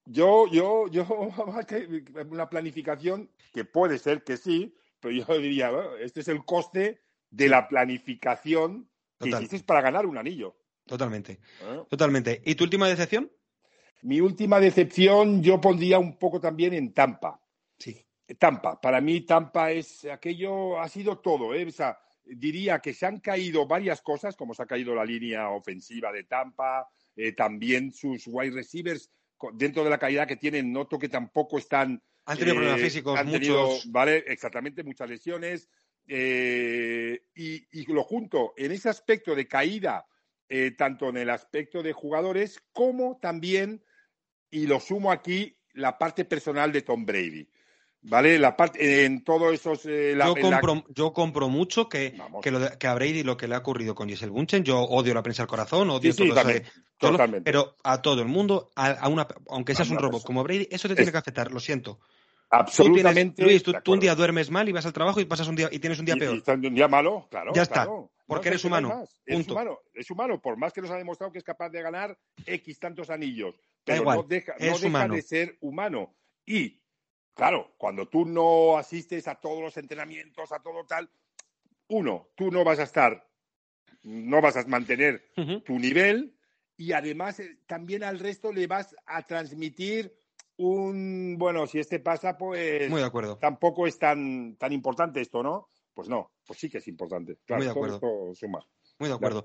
yo, yo, yo, una planificación que puede ser que sí, pero yo diría, este es el coste de la planificación que hiciste para ganar un anillo. Totalmente, ¿Eh? totalmente. ¿Y tu última decepción? Mi última decepción yo pondría un poco también en Tampa. Sí. Tampa. Para mí Tampa es aquello, ha sido todo. ¿eh? diría que se han caído varias cosas, como se ha caído la línea ofensiva de Tampa, eh, también sus wide receivers dentro de la caída que tienen, noto que tampoco están... Han tenido problemas eh, físicos, muchos. vale, exactamente, muchas lesiones. y, lo junto en ese aspecto de caída, tanto en el aspecto de jugadores como también y lo sumo aquí la parte personal de Tom Brady. ¿Vale? La parte, en todos esos. Eh, yo, compro, yo compro mucho que, que, a Brady lo que le ha ocurrido con Giselle Bunchen, yo odio la prensa del corazón, odio todo, pero a todo el mundo, a, una, aunque seas un robot como Brady, eso te tiene que afectar, lo siento. Absolutamente. Luis, tú, un día duermes mal y vas al trabajo y pasas un día y tienes un día peor. Y, un día malo, claro. Ya está. Porque eres humano. Es humano. Es humano, por más que nos ha demostrado que es capaz de ganar X tantos anillos. Pero no deja, no deja de ser humano. Y Claro, cuando tú no asistes a todos los entrenamientos, a todo tal, uno, tú no vas a estar, no vas a mantener tu nivel y además eh, también al resto le vas a transmitir un, bueno, si este pasa, pues Muy de acuerdo. tampoco es tan, tan importante esto, ¿no? Pues no, pues sí que es importante. Muy de acuerdo. Muy de acuerdo.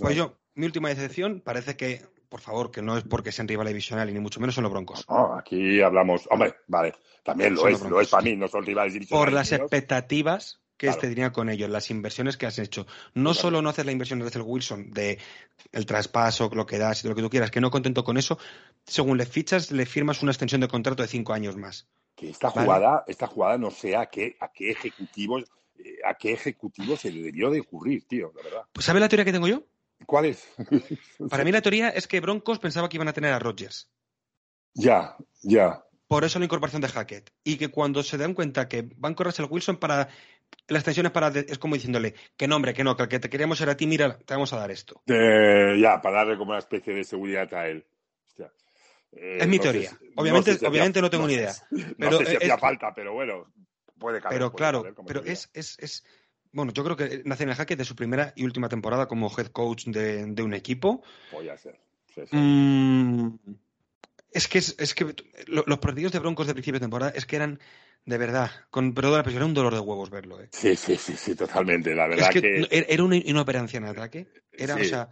pues yo, mi última decepción parece que por favor, que no es porque sean rivales divisionales, ni mucho menos son los Broncos. No, aquí hablamos, hombre, vale, también lo es, lo es para mí, no son rivales divisionales. Por las expectativas que este tenía con ellos, las inversiones que has hecho. No solo no haces la inversión de Russell Wilson, de el traspaso, lo que das y lo que tú quieras, que no contento con eso, según le fichas, le firmas una extensión de contrato de cinco años más. Que esta jugada, esta jugada no sé a qué, a qué ejecutivos eh, ¿a qué ejecutivo se le debió de ocurrir, tío? La verdad. Pues ¿sabe la teoría que tengo yo? ¿Cuál es? Para mí la teoría es que Broncos pensaba que iban a tener a Rodgers. Ya, ya. Por eso la incorporación de Hackett. Y que cuando se dan cuenta que van con Russell Wilson para. La extensión es, para, es como diciéndole que no, hombre, que no, que el que te queríamos era a ti, mira, te vamos a dar esto. ya, para darle como una especie de seguridad a él. Eh, es mi teoría. obviamente no, obviamente no tengo ni idea. Pero no sé si hacía falta, pero bueno, puede caber. Pero claro, pero es, es, es, Bueno, yo creo que Nathaniel Hackett de su primera y última temporada como head coach de, de un equipo. Puede ser. Mm, es que, es, que los partidos de Broncos de principio de temporada es que eran de verdad, con perdón la era un dolor de huevos verlo. ¿eh? Sí, sí, sí, sí, totalmente. La verdad es que, era una inoperancia en ataque. Era, o sea,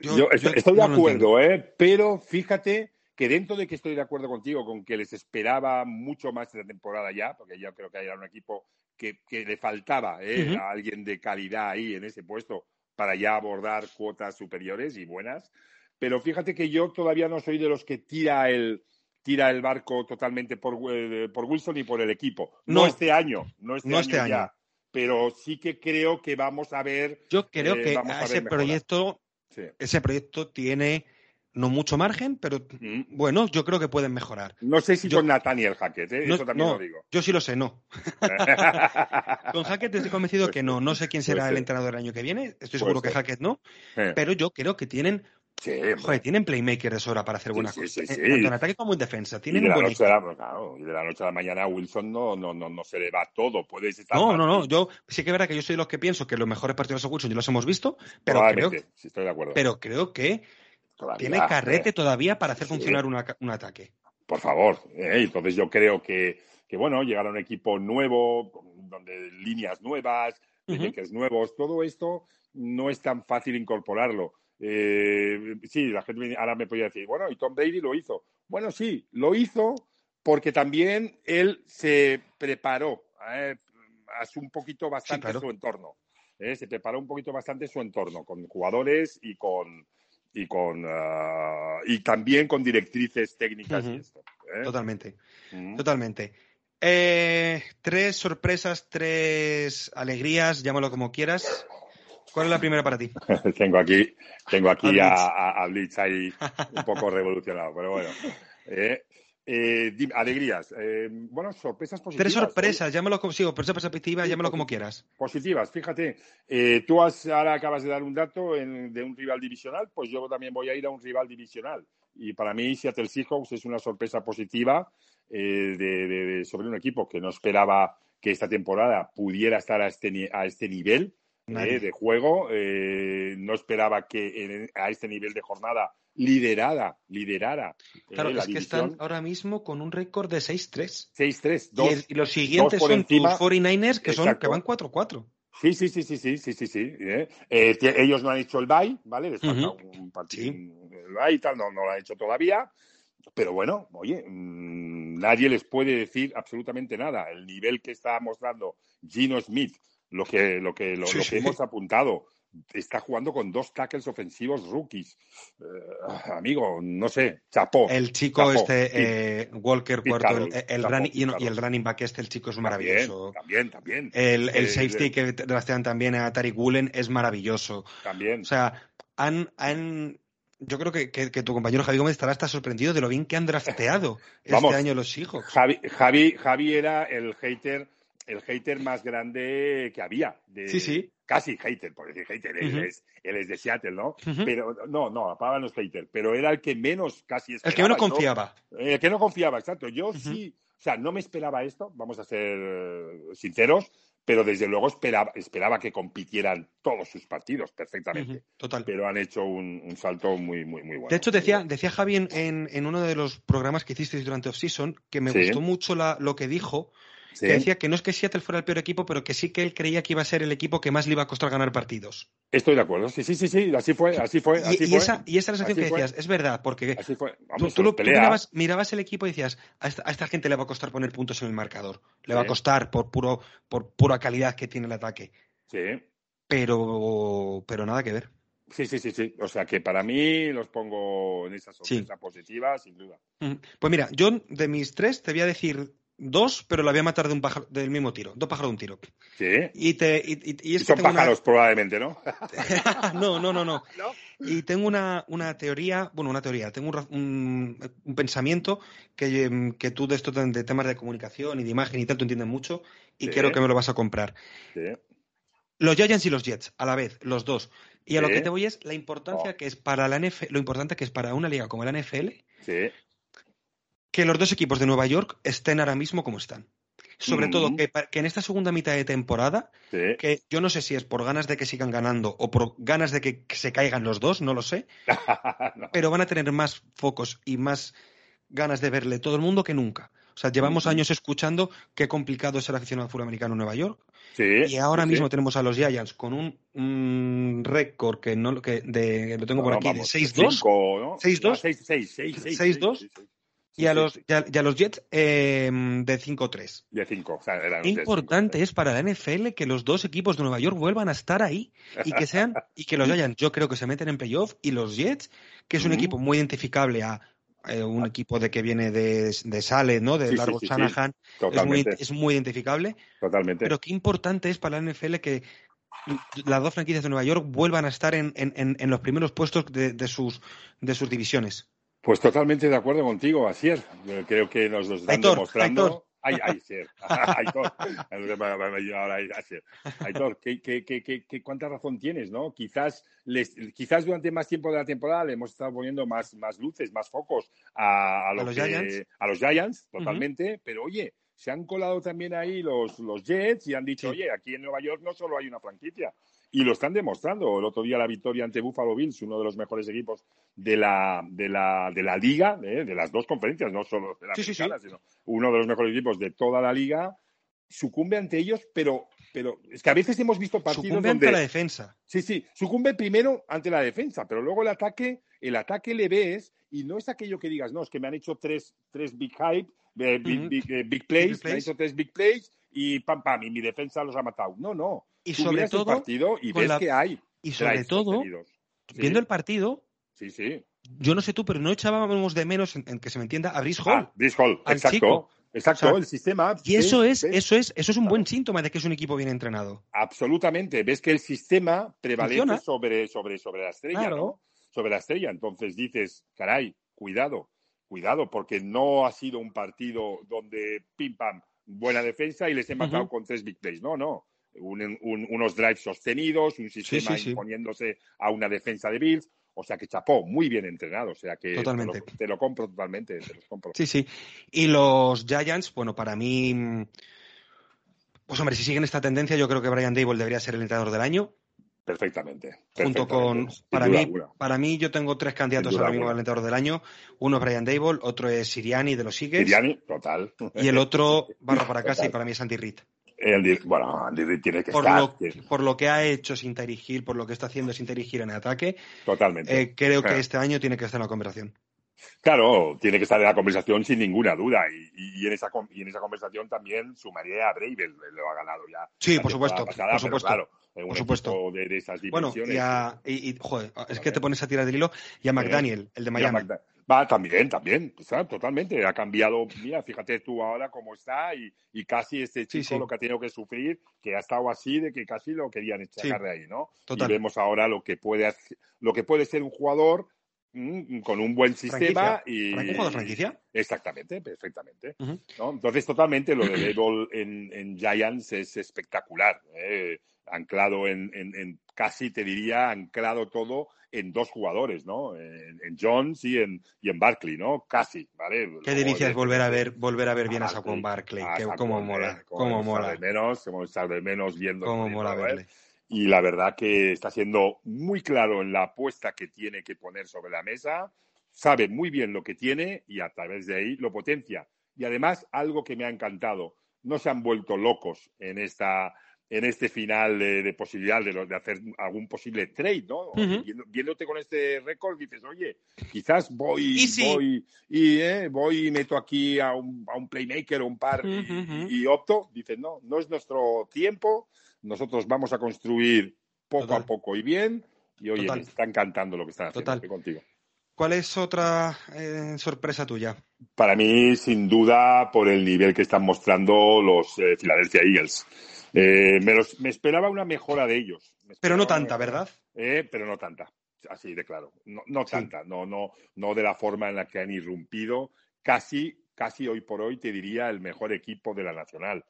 yo, estoy, de acuerdo, ¿eh? pero fíjate que dentro de que estoy de acuerdo contigo con que les esperaba mucho más esta temporada ya, porque yo creo que era un equipo que, le faltaba ¿eh? a alguien de calidad ahí en ese puesto para ya abordar cuotas superiores y buenas. Pero fíjate que yo todavía no soy de los que tira el, tira el barco totalmente por, eh, por Wilson y por el equipo. No, este año, no este, año, este año, Pero sí que creo que vamos a ver. Yo creo eh, que ese proyecto ese proyecto tiene no mucho margen, pero mm. bueno, yo creo que pueden mejorar. No sé si con Nathaniel Hackett, ¿eh? eso también lo digo. Yo sí lo sé, no. con Hackett estoy convencido que no. No sé quién será el entrenador el año que viene. Estoy seguro que Hackett no. Pero yo creo que tienen Joder, tienen playmakers de sobra para hacer buenas cosas. Tanto en ataque como en defensa. Tienen y, de un claro, y de la noche a la mañana a Wilson no, no, no, no se le va todo. Puede estar no, no, no. Yo sí que es verdad que yo soy de los que pienso que los mejores partidos de Wilson ya los hemos visto, pero creo, estoy de acuerdo. pero creo que tiene carrete todavía para hacer funcionar un ataque. Por favor. ¿eh? entonces yo creo que, que, bueno, llegar a un equipo nuevo, donde líneas nuevas, playmakers nuevos, todo esto no es tan fácil incorporarlo. Eh, sí, la gente ahora me podría decir, bueno, y Tom Brady lo hizo. Bueno, sí, lo hizo porque también él se preparó eh, a un poquito bastante su entorno. Eh, se preparó un poquito bastante su entorno con jugadores y con y con uh, y también con directrices técnicas y esto. ¿eh? Totalmente, totalmente. tres sorpresas, tres alegrías, llámalo como quieras. ¿Cuál es la primera para ti? tengo aquí, tengo aquí a, Blitz ahí un poco revolucionado, pero bueno. Eh, eh, alegrías. Eh, bueno, sorpresas positivas. Tres sorpresas, llámalo como, sí, positivas, llámalo como quieras. Positivas, fíjate. tú ahora acabas de dar un dato de un rival divisional, pues yo también voy a ir a un rival divisional. Y para mí, Seattle Seahawks es una sorpresa positiva de, sobre un equipo que no esperaba que esta temporada pudiera estar a este, a este nivel eh, de juego. Eh, no esperaba que a este nivel de jornada liderada, liderara. Eh, claro, es que están ahora mismo con un récord de 6-3. 6-3. Y, los siguientes son encima, tus 49ers, que, son, que van 4-4. Sí, sí, sí, sí, sí, sí, sí, sí. ellos no han hecho el bye, ¿vale? Les falta un partido, el bye y tal, no, no lo han hecho todavía. Pero bueno, oye, mm, nadie les puede decir absolutamente nada. El nivel que está mostrando Gino Smith lo que, lo que, lo, que hemos apuntado. Está jugando con dos tackles ofensivos rookies. Eh, amigo, no sé, chapó. El chico este, eh, Walker Cuarto, el, running, y, el running back este, el chico es maravilloso. También, también. El, el safety que rastrean también a Tariq Woolen es maravilloso. También. O sea, han, han yo creo que, que, tu compañero Javi Gómez estará hasta sorprendido de lo bien que han drafteado este año los hijos. Javi, Javi, Javi era el hater el hater más grande que había. De, sí, sí. Casi hater, por decir hater, él, es, él, es, de Seattle, ¿no? Pero no, no, la no es hater, pero era el que menos casi esperaba. El que menos confiaba. el que no confiaba, exacto. Yo sí, o sea, no me esperaba esto, vamos a ser eh, sinceros, pero desde luego esperaba, esperaba que compitieran todos sus partidos perfectamente. total. Pero han hecho un, salto muy, muy, muy bueno. De hecho, decía, decía Javi en, en, uno de los programas que hicisteis durante off-season que me gustó mucho la, lo que dijo que decía que no es que Seattle fuera el peor equipo, pero que sí que él creía que iba a ser el equipo que más le iba a costar ganar partidos. Estoy de acuerdo, sí, sí, sí, sí, así fue, así fue. Así y, Esa, y esa sensación que decías, es verdad, porque tú, mirabas, el equipo y decías, a esta, gente le va a costar poner puntos en el marcador, le va a costar por, puro, por pura calidad que tiene el ataque. Sí. Pero, pero nada que ver. Sí, sí, sí, sí. O sea que para mí los pongo en esa sorpresa positiva, sin duda. Pues mira, yo de mis tres te voy a decir dos, pero la voy a matar de un pájaro, del mismo tiro, dos pájaros de un tiro. Sí. Y, te, y, es son pájaros, probablemente, ¿no? no, no, no, no. Y tengo una, una, teoría, bueno, una teoría, tengo un, un, pensamiento que, que, tú de esto de temas de comunicación y de imagen y tal, tú entiendes mucho y quiero que me lo vas a comprar. Sí. Los Giants y los Jets, a la vez, los dos. Y a lo que te voy es la importancia oh. que es para la NFL, lo importante que es para una liga como la NFL, sí que los dos equipos de Nueva York estén ahora mismo como están. Sobre todo que, en esta segunda mitad de temporada, que yo no sé si es por ganas de que sigan ganando o por ganas de que, se caigan los dos, no lo sé, pero van a tener más focos y más ganas de verle todo el mundo que nunca. O sea, llevamos años escuchando qué complicado es el aficionado furamericano en Nueva York. y ahora mismo tenemos a los Giants con un, récord que no que de, lo tengo por aquí, de 6-2. 6-2. 6-2. Y a, los, los Jets eh, de 5-3. De 5. O sea, Qué importante es para la NFL que los dos equipos de Nueva York vuelvan a estar ahí y que sean y que los hayan. Yo creo que se meten en playoff y los Jets, que es un equipo muy identificable a eh, un equipo de que viene de, de Sale, ¿no? De Largo Shanahan, es muy, es muy identificable. Totalmente. Pero qué importante es para la NFL que las dos franquicias de Nueva York vuelvan a estar en, en, en los primeros puestos de, de, sus, de sus divisiones. Pues totalmente de acuerdo contigo, Asier. Creo que nos están demostrando. Ay, ay, Asier. Aitor. Aitor, ¿qué, qué, qué, cuánta razón tienes, no? Quizás, les, quizás durante más tiempo de la temporada le hemos estado poniendo más, más luces, más focos a, los, Giants? a los Giants, totalmente. Pero oye, se han colado también ahí los, los Jets y han dicho, oye, aquí en Nueva York no solo hay una franquicia, y lo están demostrando. El otro día la victoria ante Buffalo Bills, uno de los mejores equipos de la, de la, de la liga, ¿eh? de las dos conferencias, no solo de la americana, sino uno de los mejores equipos de toda la liga, sucumbe ante ellos, pero, pero es que a veces hemos visto partidos sucumbe ante la defensa. Sí, sí, sucumbe primero ante la defensa, pero luego el ataque, el ataque le ves y no es aquello que digas, no, es que me han hecho tres, tres big hype, eh, big, eh, big, plays, me han hecho tres big plays y pam, pam, y mi defensa los ha matado. No, no. Y sobre todo, partido y ves que hay. Y sobre todo, viendo el partido, sí, sí. yo no sé tú, pero no echábamos de menos, en, que se me entienda, a Brice Hall. Ah, Brice Hall, exacto. Exacto, el sistema. Y eso es, eso es, eso es un buen síntoma de que es un equipo bien entrenado. Absolutamente. Ves que el sistema prevalece sobre, sobre, sobre la estrella, ¿no? Sobre la estrella. Entonces dices, caray, cuidado, cuidado, porque no ha sido un partido donde pim pam, buena defensa y les he matado con tres big plays. No, no. unos drives sostenidos, un sistema imponiéndose a una defensa de Bills. O sea que chapó, muy bien entrenado. O sea que totalmente. Te, lo, compro totalmente. Sí, sí. Y los Giants, bueno, para mí. Pues hombre, si siguen esta tendencia, yo creo que Brian Dable debería ser el entrenador del año. Perfectamente. Junto con. Para mí, para mí, yo tengo tres candidatos ahora mismo al alentador del año. Uno es Brian Dable, otro es Siriani de los Eagles. Siriani, total. Y el otro, barro para casa, y para mí es Andy Reid. bueno, Andy Reid tiene que por estar. Lo, por lo que ha hecho sin dirigir, por lo que está haciendo sin dirigir en ataque. Totalmente. Eh, creo que este año tiene que estar en la conversación. Claro, tiene que estar en la conversación sin ninguna duda. Y, en, esa, y en esa conversación también sumaría a Bravel, lo ha ganado ya. Sí, por supuesto. por supuesto. Claro, por supuesto. De, esas bueno, y, joder, es que te pones a tirar del hilo. Y a McDaniel, el de Miami. Va, también, también, totalmente. Ha cambiado, mira, fíjate tú ahora cómo está y, casi este chico lo que ha tenido que sufrir, que ha estado así de que casi lo querían echar de ahí, ¿no? Y vemos ahora lo que puede lo que puede ser un jugador con un buen sistema y ¿Un franquicia? Exactamente, perfectamente. Entonces, totalmente lo de Label en, Giants es espectacular. ¿eh? Anclado en, casi te diría, anclado todo en dos jugadores, ¿no? En, Jones y en, y en Barkley, ¿no? Casi, ¿vale? Qué delicia es volver a ver, volver a ver bien a Saquon Barkley. cómo mola, cómo mola. menos, como de menos viendo. Cómo mola verle y la verdad que está siendo muy claro en la apuesta que tiene que poner sobre la mesa, sabe muy bien lo que tiene y a través de ahí lo potencia. Y además, algo que me ha encantado, no se han vuelto locos en esta en este final de, posibilidad de, de, hacer algún posible trade, ¿no? viéndote con este récord, dices, oye, quizás voy, voy y eh, voy y meto aquí a un, a un playmaker o un par y, opto. Dices, no, no es nuestro tiempo, nosotros vamos a construir poco a poco y bien. Y oye, me está encantando lo que están haciendo contigo. ¿Cuál es otra eh, sorpresa tuya? Para mí, sin duda, por el nivel que están mostrando los eh, Philadelphia Eagles. Eh, me, esperaba una mejora de ellos. Pero no tanta, ¿verdad? Eh, pero no tanta, así de claro. No, tanta, no, no, no de la forma en la que han irrumpido. Casi, casi hoy por hoy te diría el mejor equipo de la Nacional.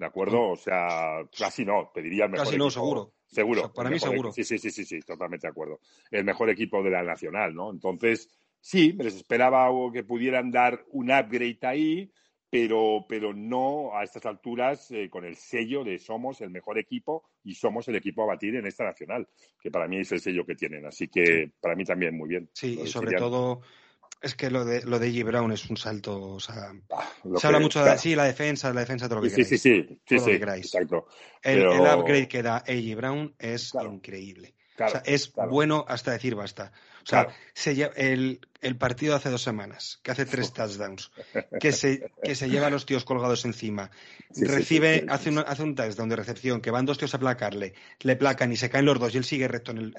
¿De acuerdo? O sea, casi no, te diría el mejor Casi no, seguro. Seguro. para mí seguro. Sí, sí, sí, sí, sí, totalmente de acuerdo. El mejor equipo de la Nacional, ¿no? Entonces, sí, me les esperaba que pudieran dar un upgrade ahí, pero, pero no a estas alturas eh, con el sello de somos el mejor equipo y somos el equipo a batir en esta nacional, que para mí es el sello que tienen. Así que para mí también muy bien. Sí, y sobre todo es que lo de lo de G. Brown es un salto, o sea, ah, se habla mucho de sí, la defensa, la defensa de lo que sí, Sí, sí, sí, sí, exacto. El, upgrade que da A.J. Brown es increíble. o sea, es bueno hasta decir basta. O sea, el, el, partido de hace dos semanas, que hace tres touchdowns, que se, que se lleva a los tíos colgados encima, recibe, hace, un, hace un touchdown de recepción, que van dos tíos a placarle, le placan y se caen los dos y él sigue recto en el.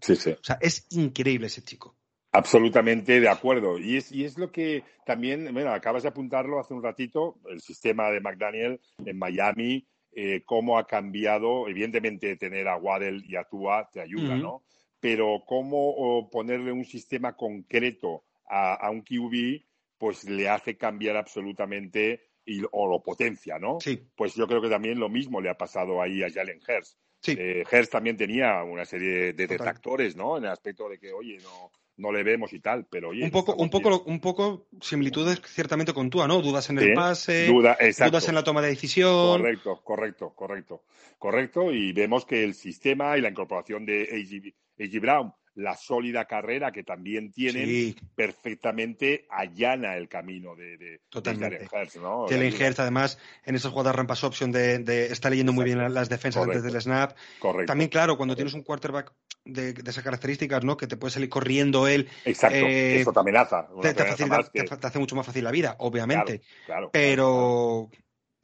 Sí, sí. O sea, es increíble ese chico. Absolutamente de acuerdo. Y es, y es lo que también, bueno, acabas de apuntarlo hace un ratito, el sistema de McDaniel en Miami, eh, cómo ha cambiado, evidentemente tener a Waddell y a Tua te ayuda, ¿no? Pero cómo ponerle un sistema concreto a, un QB, pues le hace cambiar absolutamente y, o lo potencia, ¿no? Sí. Pues yo creo que también lo mismo le ha pasado ahí a Jalen Hurst. Sí. Eh, Hurst también tenía una serie de detractores, ¿no? En el aspecto de que, oye, no, no le vemos y tal, pero oye. Un poco, un poco, un poco similitudes ciertamente con tú, ¿no? Dudas en el pase, dudas en la toma de decisión. Correcto, correcto, correcto. Correcto, y vemos que el sistema y la incorporación de A.G. Brown la sólida carrera que también tienen, perfectamente allana el camino de, de, Totalmente. Jalen Hurts, además, en esas jugadas rampas option de, está leyendo muy bien las defensas antes del snap. Correcto. También, claro, cuando tienes un quarterback de, esas características, ¿no? Que te puede salir corriendo él. Exacto, eh, eso te amenaza. Te, hace mucho más fácil la vida, obviamente. Claro, pero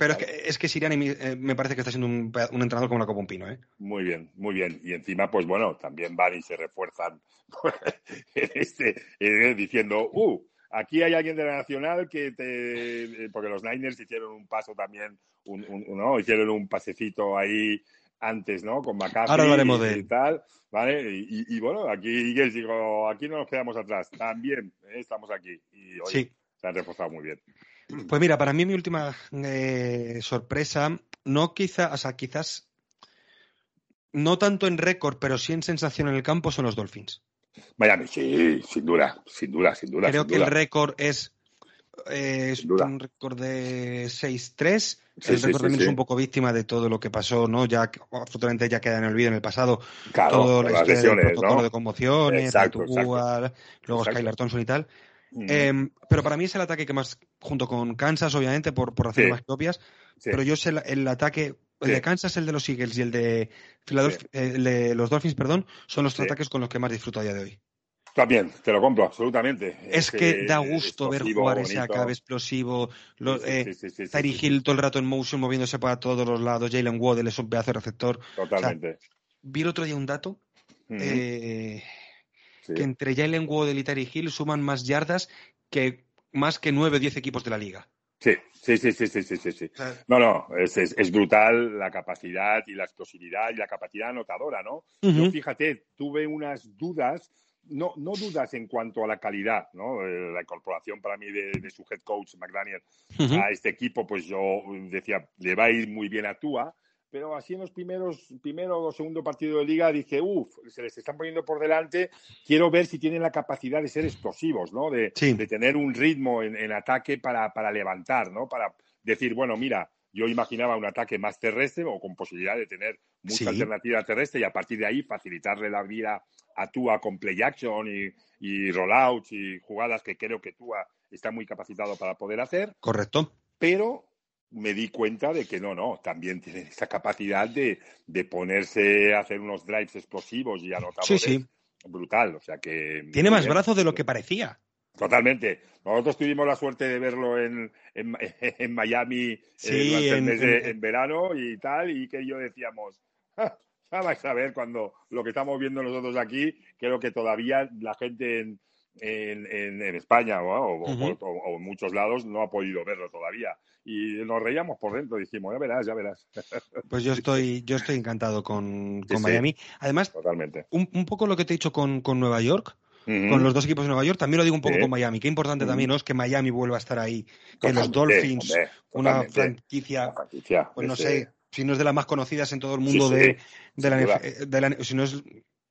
pero es que, es que Siriani eh, me parece que está siendo un, entrenador como la Copa un Pino, ¿eh? Muy bien, muy bien. Y encima, pues bueno, también van y se refuerzan este, eh, diciendo, uh, aquí hay alguien de la Nacional que te... Porque los Niners hicieron un paso también, un, ¿no? Hicieron un pasecito ahí antes, ¿no? Con McCaffrey Ahora hablaremos de y tal, ¿vale? Y, bueno, aquí digo, aquí no nos quedamos atrás, también ¿eh? estamos aquí. Y hoy se han reforzado muy bien. Pues mira, para mí mi última eh, sorpresa, no quizá, o sea, quizás no tanto en récord, pero sí en sensación en el campo son los Dolphins. Miami, sí, sin duda, sin duda, sin duda. Creo que el récord es, eh, un récord de 6-3. el récord también es un poco víctima de todo lo que pasó, ¿no? Ya, absolutamente ya queda en el olvido en el pasado. Claro, todo la historia del protocolo de conmociones, exacto, luego Skylar Thompson y tal. Em, pero para mí es el ataque que más, junto con Kansas, obviamente, por, por razones más propias, pero yo sé el, ataque, el de Kansas, el de los Eagles y el de, el de los Dolphins, perdón, son los ataques con los que más disfruto a día de hoy. También, te lo compro, absolutamente. Es, que, da gusto ver jugar ese acabe explosivo. eh, Hill todo el rato en motion, moviéndose para todos los lados. Jalen Waddell es un pedazo de receptor. Totalmente. vi el otro día un dato. eh, que entre Jalen Waddell y Terry Hill suman más yardas que más que nueve o diez equipos de la liga. Sí, sí, sí, sí, sí, sí, sí. No, no, es, es, brutal la capacidad y la explosividad y la capacidad anotadora, ¿no? Yo, fíjate, tuve unas dudas, no, no dudas en cuanto a la calidad, ¿no? Eh, la incorporación para mí de, su head coach, McDaniel, a este equipo, pues yo decía, le va a ir muy bien a Tua, pero así en los primeros, primero o segundo partido de liga dije, uff, se les están poniendo por delante, quiero ver si tienen la capacidad de ser explosivos, ¿no? De, de tener un ritmo en, ataque para, para, levantar, ¿no? Para decir, bueno, mira, yo imaginaba un ataque más terrestre o con posibilidad de tener mucha alternativa terrestre y a partir de ahí facilitarle la vida a Tua con play action y, y rollouts y jugadas que creo que Tua está muy capacitado para poder hacer. Correcto. Pero me di cuenta de que no, no, también tiene esa capacidad de, de ponerse a hacer unos drives explosivos y anotadores. Sí, sí. Brutal, o sea que... Tiene más brazos de lo que parecía. Totalmente. Nosotros tuvimos la suerte de verlo en, en, en Miami eh, sí, en, verano y tal, y que yo decíamos, ah, ya vais a ver cuando lo que estamos viendo nosotros aquí, creo que todavía la gente en, en, España o, en muchos lados no ha podido verlo todavía. Y nos reíamos por dentro, dijimos, ya verás, ya verás. Pues yo estoy, yo estoy encantado con, Miami. Además, Totalmente. Un, poco lo que te he dicho con, Nueva York, con los dos equipos de Nueva York, también lo digo un poco con Miami. Qué importante también ¿no? es que Miami vuelva a estar ahí, que los Dolphins, una franquicia, pues no sé, si no es de las más conocidas en todo el mundo de, de, la, de, la, si no es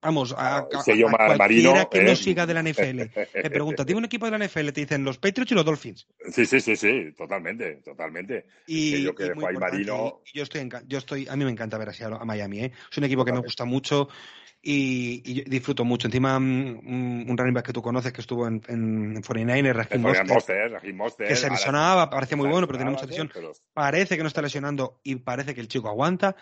Vamos, a, cualquiera que no ¿eh? siga de la NFL. Me pregunta, ¿tiene un equipo de la NFL? Te dicen los Patriots y los Dolphins. Sí, sí, sí, sí, totalmente, totalmente. Y, yo, que Marino... yo estoy, yo estoy, a mí me encanta ver así a, Miami. ¿eh? Es un equipo que me gusta mucho y, disfruto mucho. Encima, mm, un, running back que tú conoces que estuvo en, en 49ers, Raheem Monster, que se lesionaba, parecía muy bueno, pero tiene mucha lesión. Parece que no está lesionando y parece que el chico aguanta.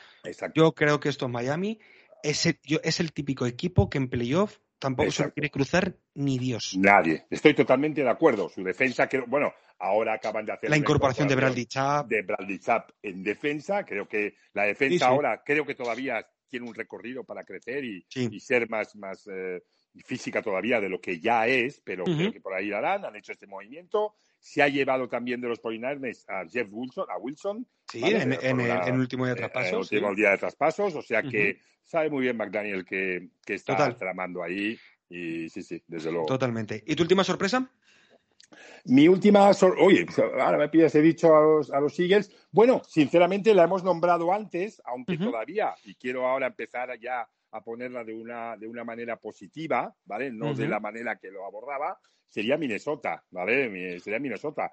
Yo creo que esto es Miami es el, es el típico equipo que en playoff tampoco se quiere cruzar ni Dios. Nadie. Estoy totalmente de acuerdo. Su defensa, que, bueno, ahora acaban de hacer la incorporación de Bradley Chap. De Bradley Chap en defensa. Creo que la defensa ahora, creo que todavía tiene un recorrido para crecer y, ser más, más eh, física todavía de lo que ya es, pero creo que por ahí harán. Han hecho este movimiento. Se ha llevado también de los 49 a Jeff Wilson, a Wilson. Sí, en, el, último día de traspasos. En el último día de traspasos. O sea que sabe muy bien McDaniel que, que está tramando ahí. Y sí, sí, desde luego. Totalmente. ¿Y tu última sorpresa? Mi última. Oye, ahora me pides, he dicho a los, a los Eagles. Bueno, sinceramente la hemos nombrado antes, aunque todavía, y quiero ahora empezar ya a ponerla de una, de una manera positiva, ¿vale? No de la manera que lo abordaba, sería Minnesota, ¿vale? Sería Minnesota.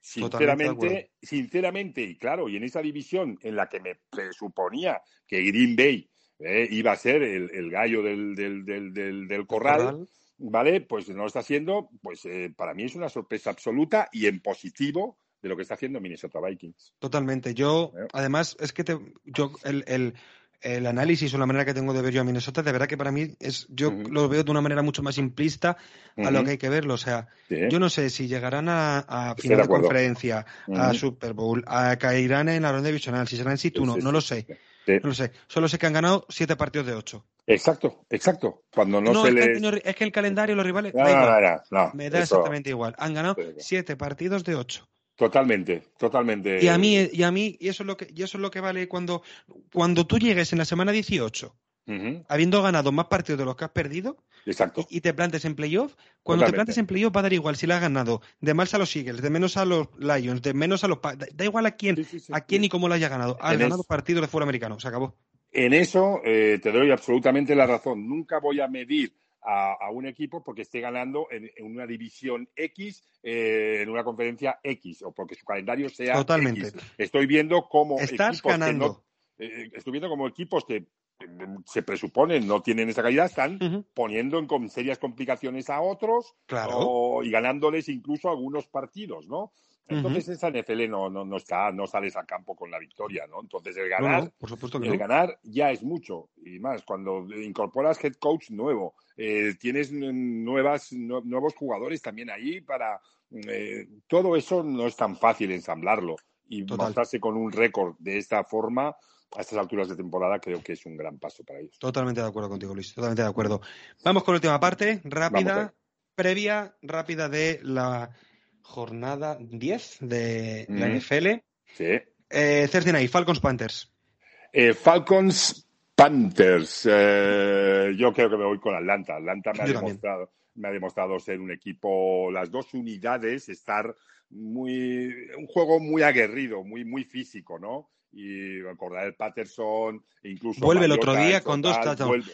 Sinceramente, sinceramente, y claro, y en esa división en la que me presuponía que Green Bay eh, iba a ser el, gallo del, del, del, del corral, ¿vale? Pues no lo está haciendo, pues eh, para mí es una sorpresa absoluta y en positivo de lo que está haciendo Minnesota Vikings. Totalmente. Yo, además, es que te, yo, el, el el análisis o la manera que tengo de ver yo a Minnesota, de verdad que para mí es, yo lo veo de una manera mucho más simplista a lo que hay que verlo. O sea, yo no sé si llegarán a, final de, conferencia, a Super Bowl, a caerán en la ronda divisional, si serán en situ, no, no lo sé. No lo sé. Solo sé que han ganado siete partidos de ocho. Exacto, exacto. Cuando no, se es, que, el calendario, los rivales. me da exactamente igual. Han ganado siete partidos de ocho. Totalmente, totalmente. Y a mí, y a mí, y eso es lo que, y eso es lo que vale cuando, cuando tú llegues en la semana 18, habiendo ganado más partidos de los que has perdido, Exacto. Y, te plantes en playoff, cuando te plantes en playoff va a dar igual si le has ganado de más a los Eagles, de menos a los Lions, de menos a los da, igual a quién, a quién y cómo lo haya ganado. Has ganado partidos de fuera americano, se acabó. En eso eh, te doy absolutamente la razón. Nunca voy a medir a, un equipo porque esté ganando en, una división X, eh, en una conferencia X, o porque su calendario sea Totalmente. X. Estoy viendo cómo Estás ganando. Eh, estoy viendo como equipos que se presupone no tienen esa calidad, están poniendo en serias complicaciones a otros y ganándoles incluso algunos partidos, ¿no? Entonces esa NFL no, no, no, está, no sales al campo con la victoria, ¿no? Entonces el ganar, el ganar ya es mucho y más cuando incorporas head coach nuevo, eh, tienes nuevas, nuevos jugadores también ahí para eh, todo eso no es tan fácil ensamblarlo y mostrarse con un récord de esta forma a estas alturas de temporada creo que es un gran paso para ellos. Totalmente de acuerdo contigo, Luis. Totalmente de acuerdo. Vamos con la última parte, rápida, previa, rápida de la jornada 10 de la NFL. Sí. Eh, Thursday Night, Falcons Panthers. Eh, Falcons Panthers. Eh, yo creo que me voy con Atlanta. Atlanta me ha, demostrado, me ha demostrado ser un equipo, las dos unidades, estar muy. un juego muy aguerrido, muy, muy físico, ¿no? Y recordar el Patterson, incluso. Vuelve el otro día con dos touchdowns.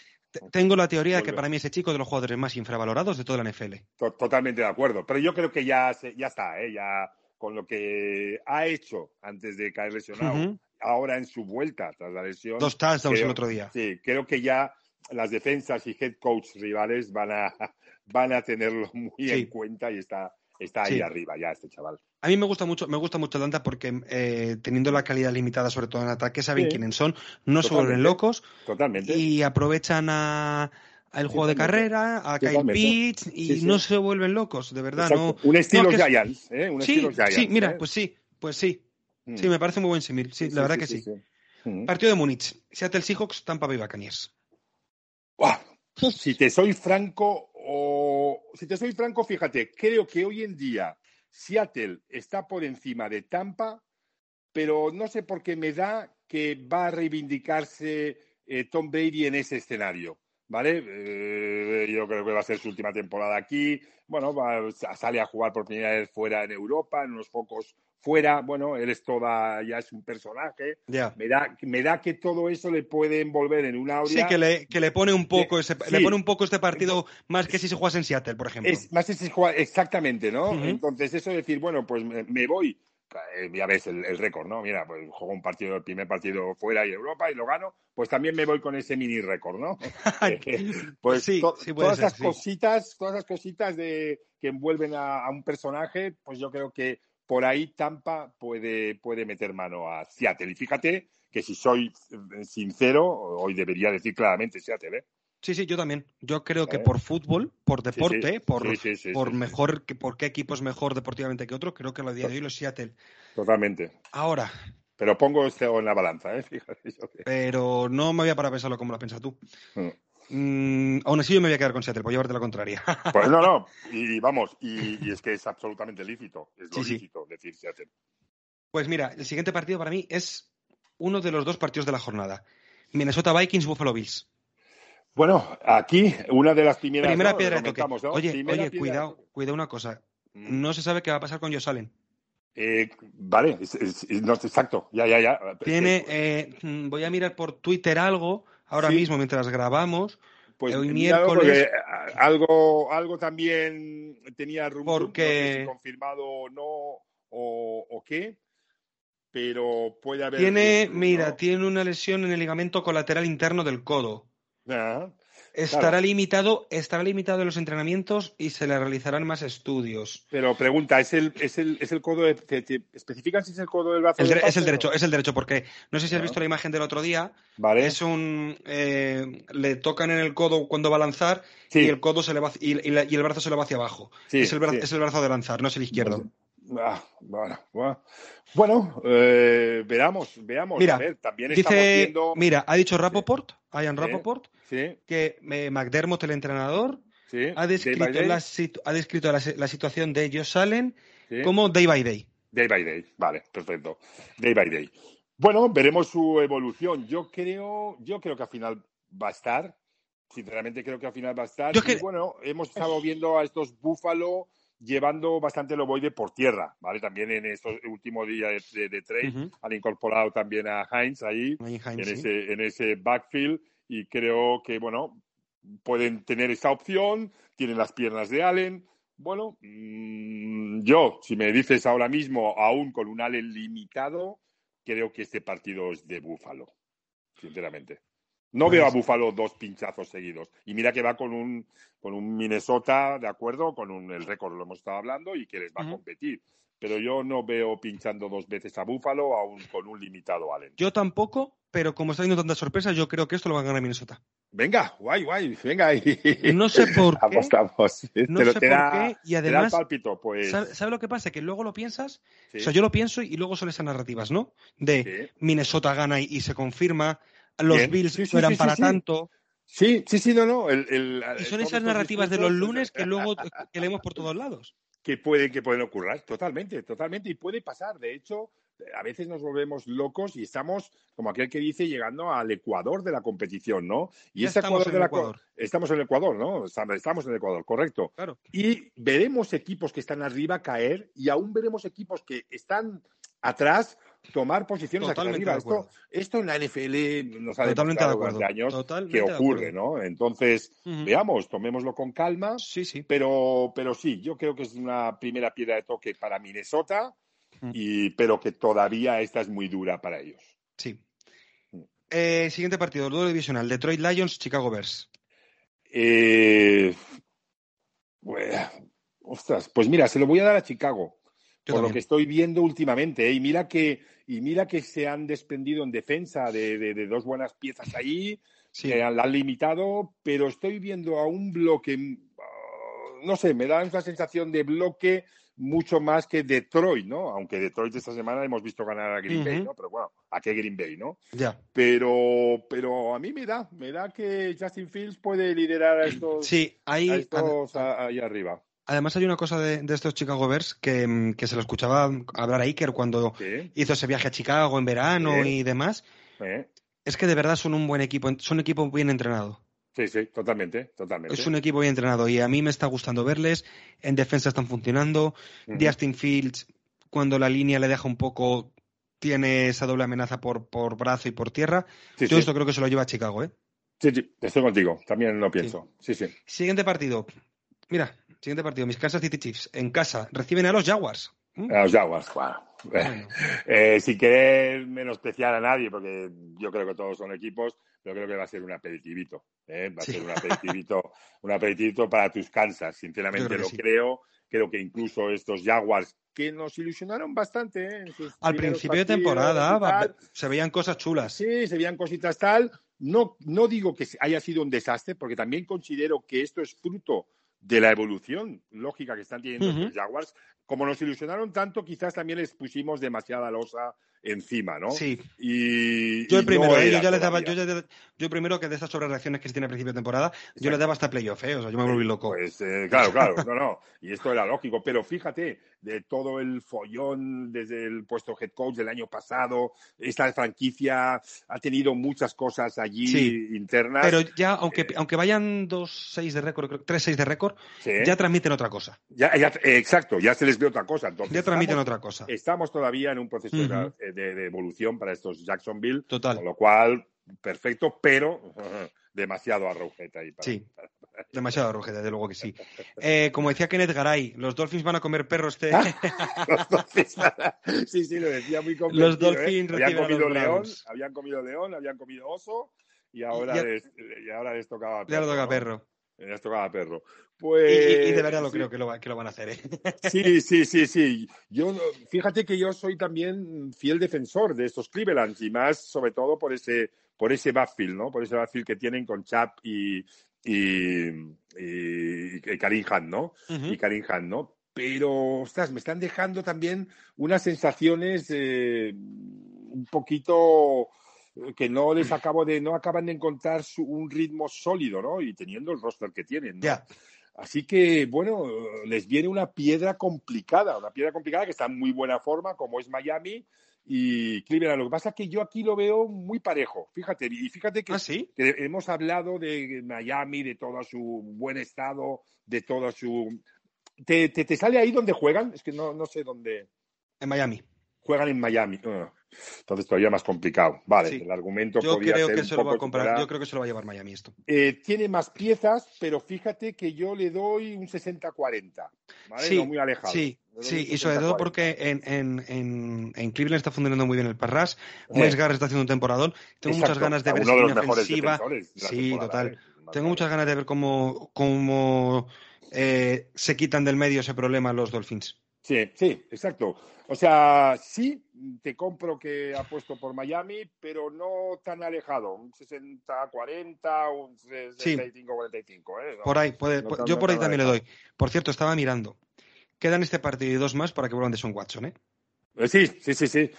Tengo la teoría de que para mí ese chico de los jugadores más infravalorados de toda la NFL. Totalmente de acuerdo. Pero yo creo que ya, ya está, ¿eh? ya con lo que ha hecho antes de caer lesionado, ahora en su vuelta tras la lesión. Dos touchdowns el otro día. Sí, creo que ya las defensas y head coach rivales van a, van a tenerlo muy en cuenta y está, está ahí arriba ya este chaval. A mí me gusta mucho, me gusta mucho Atlanta porque eh, teniendo la calidad limitada, sobre todo en ataque, saben quiénes son, no se vuelven locos. Totalmente. Y aprovechan a al juego de carrera, a Kyle Pitts y no se vuelven locos, de verdad. No, un estilo Giants, ¿eh? Un sí, estilo Giants, sí, mira, ¿eh? pues sí, pues sí. Mm. Sí, me parece muy buen simil. Sí, la verdad que sí. Mm. Partido de Múnich. Seattle Seahawks, Tampa Bay Buccaneers. Si te soy franco, si te soy franco, fíjate, creo que hoy en día Seattle está por encima de Tampa, pero no sé por qué me da que va a reivindicarse eh, Tom Brady en ese escenario. ¿Vale? Eh, yo creo que va a ser su última temporada aquí. Bueno, sale a jugar por primera vez fuera en Europa, en unos pocos fuera. Bueno, él es toda, ya es un personaje. Me, da, me da que todo eso le puede envolver en una aurea. Sí, que le, que le pone un poco ese, le pone un poco este partido más que si se jugase en Seattle, por ejemplo. Es, más si se juega, exactamente, ¿no? Entonces, eso de decir, bueno, pues me voy ya ves el, récord, ¿no? Mira, pues juego un partido, el primer partido fuera y Europa y lo gano, pues también me voy con ese mini récord, ¿no? pues sí, todas esas cositas, todas esas cositas de que envuelven a, un personaje, pues yo creo que por ahí Tampa puede, puede meter mano a Seattle. Y fíjate que si soy sincero, hoy debería decir claramente Seattle, ¿eh? Sí, sí, yo también. Yo creo que por fútbol, por deporte, por, por mejor, por qué equipo es mejor deportivamente que otro, creo que lo día de hoy los Seattle. Totalmente. Ahora. Pero pongo este en la balanza, ¿eh? Pero no me voy a para pensarlo como lo piensas tú. Mm. Mm, aún así yo me voy a quedar con Seattle, voy a llevarte la contraria. Pues no, no, y vamos, y, es que es absolutamente lícito, es lo lícito decir Seattle. Pues mira, el siguiente partido para mí es uno de los dos partidos de la jornada. Minnesota Vikings, Buffalo Bills. Bueno, aquí una de las primeras. Primera piedra de toque. Oye, oye, cuidado, cuidado una cosa. Mm. No se sabe qué va a pasar con Josh Allen. Eh, vale, no, exacto, ya, ya, ya. Tiene, eh, mm, voy a mirar por Twitter algo ahora mismo mientras grabamos. Pues hoy miércoles. Algo, algo también tenía rumor, porque... confirmado o no, o, qué pero puede haber. Tiene, mira, tiene una lesión en el ligamento colateral interno del codo estará limitado, estará limitado en los entrenamientos y se le realizarán más estudios. Pero pregunta, ¿es el, es el, es el codo de, especifican si es el codo del brazo? es el derecho, es el derecho, porque no sé si has visto la imagen del otro día. Vale. Es un eh, le tocan en el codo cuando va a lanzar y el codo se le va y, el brazo se le va hacia abajo. es, el, es el brazo de lanzar, no es el izquierdo. Ah, bueno, bueno. Eh, veamos, veamos. Mira, también dice, mira, ha dicho Rapoport, Ian Rapoport, que eh, McDermott, el entrenador, ha descrito, la, ha descrito la, situación de Josh Allen como day by day. Day by day, vale, perfecto. Day by day. Bueno, veremos su evolución. Yo creo, yo creo que al final va a estar. Sinceramente creo que al final va a estar. bueno, hemos estado viendo a estos Búfalo llevando bastante el ovoide por tierra, ¿vale? También en estos últimos días de, trade han incorporado también a Heinz ahí, en, ese, en ese backfield, y creo que, bueno, pueden tener esa opción, tienen las piernas de Allen. Bueno, mm, yo, si me dices ahora mismo, aún con un Allen limitado, creo que este partido es de Búfalo, sinceramente. No veo a pues Buffalo dos pinchazos seguidos. Y mira que va con un, con un Minnesota, ¿de acuerdo? Con un, el récord lo hemos estado hablando y que les va a competir. Pero yo no veo pinchando dos veces a Buffalo aún con un limitado Allen. Yo tampoco, pero como está viendo tantas sorpresas, yo creo que esto lo va a ganar Minnesota. Venga, guay, guay, venga. No sé por qué. Apostamos. No sé por qué. Y además, pues. ¿sabe, lo que pasa? Que luego lo piensas. O sea, yo lo pienso y luego son esas narrativas, ¿no? De Minnesota gana y, se confirma los Bills no eran para tanto. Sí, sí, sí, no, no. y son esas narrativas de los lunes que luego que leemos por todos lados. Que pueden, que pueden ocurrir, totalmente, totalmente. Y puede pasar. De hecho, a veces nos volvemos locos y estamos, como aquel que dice, llegando al Ecuador de la competición, ¿no? Y ese estamos Ecuador en Ecuador. Estamos en el Ecuador, ¿no? Estamos en el Ecuador, correcto. Claro. Y veremos equipos que están arriba caer y aún veremos equipos que están atrás tomar posiciones arriba. Esto, esto, en la NFL nos ha Totalmente de años que ocurre, ¿no? Entonces, veamos, tomémoslo con calma. Sí, sí. Pero, pero sí, yo creo que es una primera piedra de toque para Minnesota, y, pero que todavía esta es muy dura para ellos. Sí. Eh, siguiente partido, el duelo divisional, Detroit Lions, Chicago Bears. Eh, ostras, pues mira, se lo voy a dar a Chicago por lo que estoy viendo últimamente. ¿eh? Y mira que y mira que se han desprendido en defensa de, dos buenas piezas ahí, que la han limitado, pero estoy viendo a un bloque, ah, no sé, me da esa sensación de bloque mucho más que Detroit, ¿no? Aunque Detroit esta semana hemos visto ganar a Green Bay, ¿no? Pero bueno, ¿a qué Green Bay, no? Ya. Pero, pero a mí me da, me da que Justin Fields puede liderar a estos, sí, ahí, ahí arriba. Además hay una cosa de, estos Chicago Bears que, que, se lo escuchaba hablar a Iker cuando hizo ese viaje a Chicago en verano y demás. Es que de verdad son un buen equipo, son un equipo bien entrenado. Sí, sí, totalmente, totalmente. Es un equipo bien entrenado y a mí me está gustando verles. En defensa están funcionando. Justin Fields, cuando la línea le deja un poco, tiene esa doble amenaza por, por brazo y por tierra. Yo esto creo que se lo lleva a Chicago, ¿eh? Sí, sí, estoy contigo. También lo pienso. Sí, sí. Siguiente partido. Mira, siguiente partido. Mis Kansas City Chiefs en casa reciben a los Jaguars. A los Jaguars, bueno. Eh, sin querer menospreciar a nadie, porque yo creo que todos son equipos, pero creo que va a ser un aperitivito. ¿eh? Va a ser un aperitivito, un aperitivito para tus Kansas. Sinceramente lo creo. Creo que incluso estos Jaguars que nos ilusionaron bastante ¿eh? al principio de temporada se veían cosas chulas sí se veían cositas tal no no digo que haya sido un desastre porque también considero que esto es fruto de la evolución lógica que están teniendo los Jaguars, como nos ilusionaron tanto, quizás también les pusimos demasiada losa encima, ¿no? Sí. Y, yo el primero, ¿eh? yo ya les daba, yo, yo, primero que de esas sobrereacciones que se tiene al principio de temporada, yo les daba hasta playoff, ¿eh? O sea, yo me volví loco. Pues eh, claro, claro, no, no. Y esto era lógico, pero fíjate, de todo el follón desde el puesto head coach del año pasado, esta franquicia ha tenido muchas cosas allí internas. Pero ya, aunque, eh, aunque vayan 2-6 de récord, creo 3-6 de récord, ya transmiten otra cosa. Ya, ya, exacto, ya se les ve otra cosa. Entonces, ya transmiten otra cosa. Estamos todavía en un proceso de de, evolución para estos Jacksonville. Total. Con lo cual, perfecto, pero demasiado arrojeta ahí. sí. Demasiado arrojeta, de luego que sí. Eh, como decía Kenneth Garay, los Dolphins van a comer perros este. los Dolphins, sí, sí, lo decía muy complicado. Los ¿eh? Dolphins habían comido león, habían comido león, habían comido oso y ahora, Les, y ahora les tocaba perro. Ya toca perro. Les tocaba perro. Pues, y, de verdad lo creo que lo, que lo, van a hacer. ¿eh? Sí, sí, sí, sí. Yo, fíjate que yo soy también fiel defensor de estos Cleveland y más sobre todo por ese, por ese backfield, ¿no? Por ese backfield que tienen con Chap y, y, y, Karim Hunt, ¿no? Y Karim Hunt, ¿no? Pero, ostras, me están dejando también unas sensaciones eh, un poquito que no les acabo de, no acaban de encontrar un ritmo sólido, ¿no? Y teniendo el roster que tienen, ¿no? Así que, bueno, les viene una piedra complicada, una piedra complicada que está en muy buena forma, como es Miami y Cleveland. Lo que pasa es que yo aquí lo veo muy parejo, fíjate, y fíjate que, ¿Ah, que hemos hablado de Miami, de todo su buen estado, de todo su... ¿Te, te, sale ahí donde juegan? Es que no, no sé dónde. En Miami. Juegan en Miami. Ah. Entonces todavía más complicado. Vale, el argumento yo creo que se lo va a comprar. Yo creo que se lo va a llevar Miami esto. Eh, tiene más piezas, pero fíjate que yo le doy un 60-40. ¿vale? Sí, no muy alejado. Sí, sí, y sobre todo porque en, en, en, Cleveland está funcionando muy bien el Parras. Wes Garrett está haciendo un temporadón. Tengo muchas ganas de ver esa línea ofensiva. sí, total. ¿eh? Tengo muchas ganas de ver cómo, cómo eh, se quitan del medio ese problema los Dolphins. Sí, sí, exacto. O sea, sí, te compro que ha puesto por Miami, pero no tan alejado, un 60-40, un 65-45. ¿eh? por ahí, puede, yo por ahí también le doy. Por cierto, estaba mirando. Quedan este partido y dos más para que vuelvan de Son Watson, ¿eh? ¿eh? Sí, sí, sí, sí.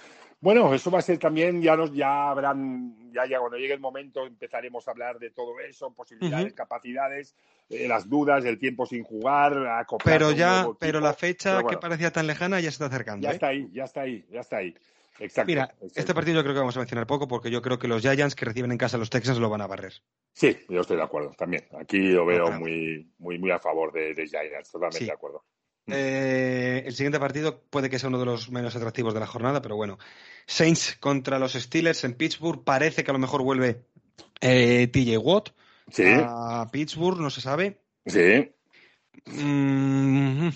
Bueno, eso va a ser también, ya nos, ya habrán, ya, ya cuando llegue el momento empezaremos a hablar de todo eso, posibilidades, capacidades, eh, las dudas, el tiempo sin jugar, Pero ya, pero la fecha que parecía tan lejana ya se está acercando. Ya ¿eh? está ahí, ya está ahí, ya está ahí. Exacto. Mira, este partido yo creo que vamos a mencionar poco porque yo creo que los Giants que reciben en casa a los Texans lo van a barrer. Sí, yo estoy de acuerdo también. Aquí lo veo muy, muy, muy a favor de, Giants, totalmente de acuerdo. Eh, el siguiente partido puede que sea uno de los menos atractivos de la jornada, pero bueno. Saints contra los Steelers en Pittsburgh. Parece que a lo mejor vuelve eh, TJ Watt a Pittsburgh, no se sabe. Sí. Mm,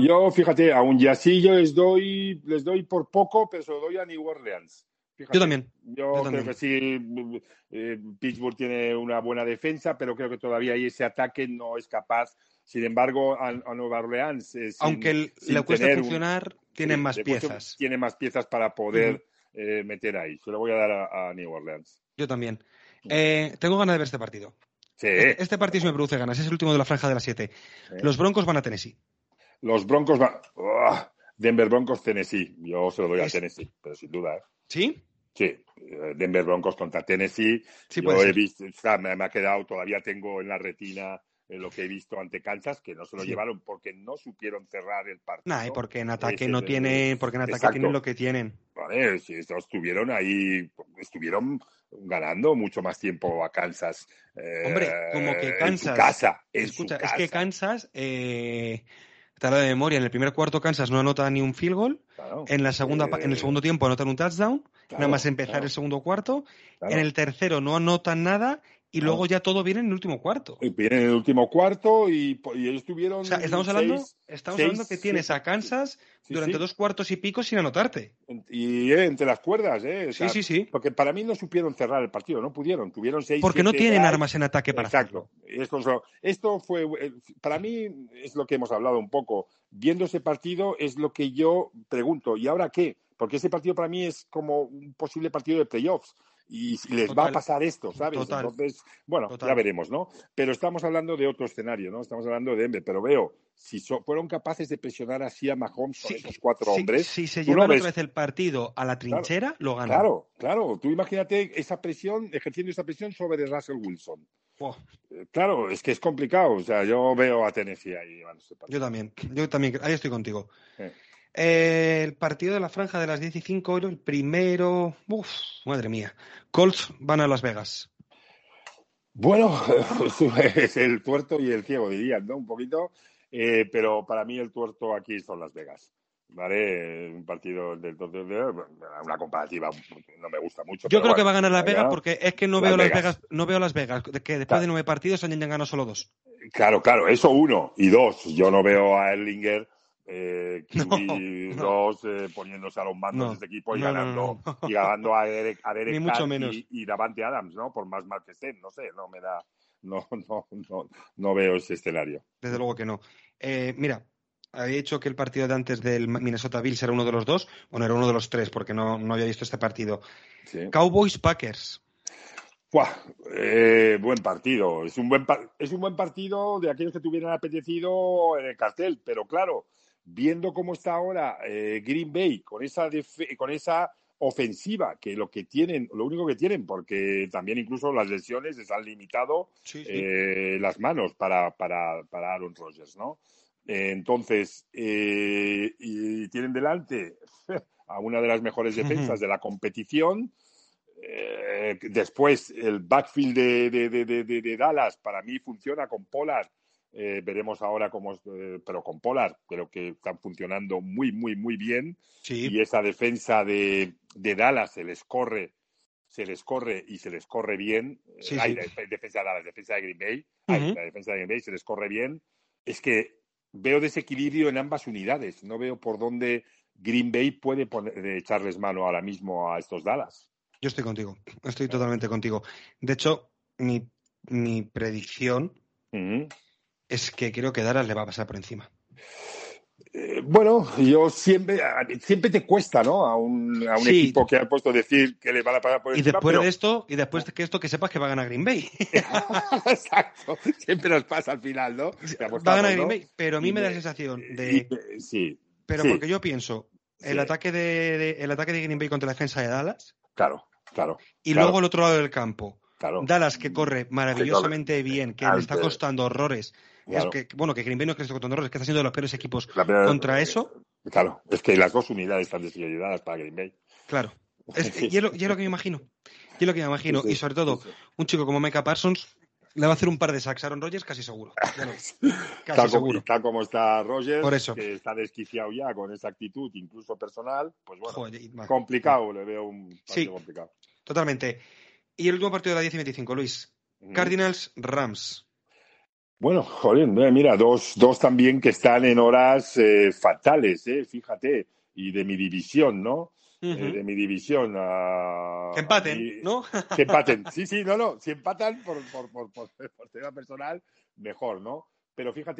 yo, fíjate, aún y así yo les doy, les doy por poco, pero se lo doy a New Orleans. yo también. Yo, creo que sí, eh, Pittsburgh tiene una buena defensa, pero creo que todavía ese ataque no es capaz sin embargo, a, Nueva Orleans. Eh, Aunque le cuesta funcionar, tienen más piezas. Tiene más piezas para poder eh, meter ahí. Se lo voy a dar a, New Orleans. Yo también. Eh, tengo ganas de ver este partido. Sí. Este, este partido se me produce ganas. Es el último de la franja de las 7. Los Broncos van a Tennessee. Los Broncos van. Denver Broncos, Tennessee. Yo se lo doy a Tennessee, pero sin duda. ¿eh? ¿Sí? Sí, Denver Broncos contra Tennessee. Sí, Yo he visto, me, me, ha quedado, todavía tengo en la retina eh, lo que he visto ante Kansas, que no se lo Sí. llevaron porque no supieron cerrar el partido. Nah, y porque en ataque Ese no es el- tiene, porque en ataque Exacto. tienen lo que tienen. Vale, si estos estuvieron ahí, estuvieron ganando mucho más tiempo a Kansas. eh, Hombre, como que En Kansas- su casa. En Escucha, su es que casa. Kansas, eh, hablo de memoria, en el primer cuarto Kansas no anota ni un field goal, Claro. en la segunda, pa- en el Eh, segundo tiempo anotan un touchdown, claro, nada más empezar claro, el segundo cuarto, en el tercero no anotan nada y Claro. luego ya todo viene en el último cuarto. Viene en el último cuarto y, y ellos tuvieron. O sea, estamos hablando, seis- estamos seis, hablando que tienes a Kansas sí, durante sí. dos cuartos y pico sin anotarte. Y eh, entre las cuerdas, ¿eh? O Sí, sea, sí, sí. Porque para mí no supieron cerrar el partido, no pudieron. Tuvieron seis. Porque no tienen armas en ataque para Exacto. hacerlo. Esto, esto fue, eh, para mí, es lo que hemos hablado un poco. Viendo ese partido, es lo que yo pregunto, ¿y ahora qué? Porque ese partido para mí es como un posible partido de playoffs. Y les va a pasar esto, ¿sabes? Total. Entonces, bueno, Total. ya veremos, ¿no? Pero estamos hablando de otro escenario, ¿no? Estamos hablando de Denver, pero veo, si so- fueron capaces de presionar así a Mahomes con Sí, esos cuatro hombres, si se llevan otra vez el partido a la trinchera, lo ganan. Claro, claro. Tú imagínate esa presión, ejerciendo esa presión sobre Russell Wilson. Eh, Claro, es que es complicado. O sea, yo veo a Tennessee ahí ese partido. yo también, yo también, ahí estoy contigo. Eh. Eh, el partido de la franja de las 10 y 5, el primero, uf, madre mía. Colts van a Las Vegas. Bueno, es el tuerto y el ciego, dirían, ¿no? Un poquito. Eh, pero para mí el tuerto aquí son Las Vegas. ¿Vale? Un partido del tuerto, una comparativa no me gusta mucho. Yo creo que va a ganar Las Vegas porque es que no Las veo Las Vegas. Vegas, no veo Las Vegas, de que después de nueve partidos hayan ganado solo dos. Claro, claro, eso uno. Y dos, yo no veo a Erlinger, eh, No, QB no. dos, eh, poniéndose a los mandos No. de este equipo y ganando, y ganando a Derek, a Derek mucho menos. y, y Davante Adams, ¿no? Por más mal que estén, no sé, no me da, no, no, no, no veo ese escenario. Desde luego que no. Eh, mira, había dicho que el partido de antes del Minnesota Bills era uno de los dos. Bueno, era uno de los tres porque no, no había visto este partido. Sí. Cowboys Packers. Buah, eh, buen partido. Es un buen, es un buen partido de aquellos que te hubieran apetecido en el cartel, pero claro, viendo cómo está ahora eh, Green Bay con esa, con esa ofensiva, que lo que tienen, lo único que tienen, porque también incluso las lesiones les han limitado Sí, eh, las manos para, para, para Aaron Rodgers, ¿no? Eh, entonces, eh, y tienen delante a una de las mejores defensas de la competición. Después, el backfield de, de, de, de, Dallas para mí funciona con Pollard. Eh, veremos ahora cómo, eh, pero con Pollard creo que están funcionando muy, muy, muy bien. Sí. Y esa defensa de, de Dallas se les corre, se les corre y se les corre bien. Sí, Ay, sí. la defensa de Dallas, defensa de Green Bay. Ay, Ujú. la defensa de Green Bay se les corre bien. Es que veo desequilibrio en ambas unidades. No veo por dónde Green Bay puede poner- eh, echarles mano ahora mismo a estos Dallas. Yo estoy contigo. Estoy totalmente contigo. De hecho, mi, mi predicción. Es que creo que Dallas le va a pasar por encima. Eh, bueno, yo siempre, siempre te cuesta, ¿no? A un, a un Sí. equipo que ha puesto decir que le van a pagar por Y encima, después pero- de esto, y después de que esto, que sepas que va a ganar Green Bay. Exacto. Siempre nos pasa al final, ¿no? Va a ganar ¿no? Green Bay. Pero a mí Y me da la sensación Y- de. sí, Pero sí, porque yo pienso, el sí. ataque de, de- el ataque de Green Bay contra la defensa de Dallas, claro, claro, y Claro. luego el otro lado del campo. claro. Dallas que corre maravillosamente bien, que le está costando horrores. Claro. Es que, bueno, que Green Bay no es que esté costando horrores, que está siendo de los peores equipos primera- contra eso. Claro, es que las dos unidades están desequilibradas para Green Bay. Claro. Es, y, es lo, y es lo que me imagino. Y es lo que me imagino. Sí, sí, y sobre todo, sí, un chico como Micah Parsons le va a hacer un par de sacks a Aaron Rodgers casi seguro. Casi Tal como, seguro. tal como está Rogers, Por eso. que está desquiciado ya con esa actitud, incluso personal, pues bueno, Joder, complicado, le veo un partido Sí. complicado. Totalmente. Y el último partido de la 10 y 25, Luis. Cardinals, Rams. Bueno, joder, eh, mira, dos, dos también que están en horas eh, fatales, eh, fíjate, y de mi división, ¿no? Eh, de mi división. ah, Que empaten, ¿no? Que empaten. Sí, sí, no, no. Si empatan por, por, por, por, por tema personal, mejor, ¿no? Pero fíjate.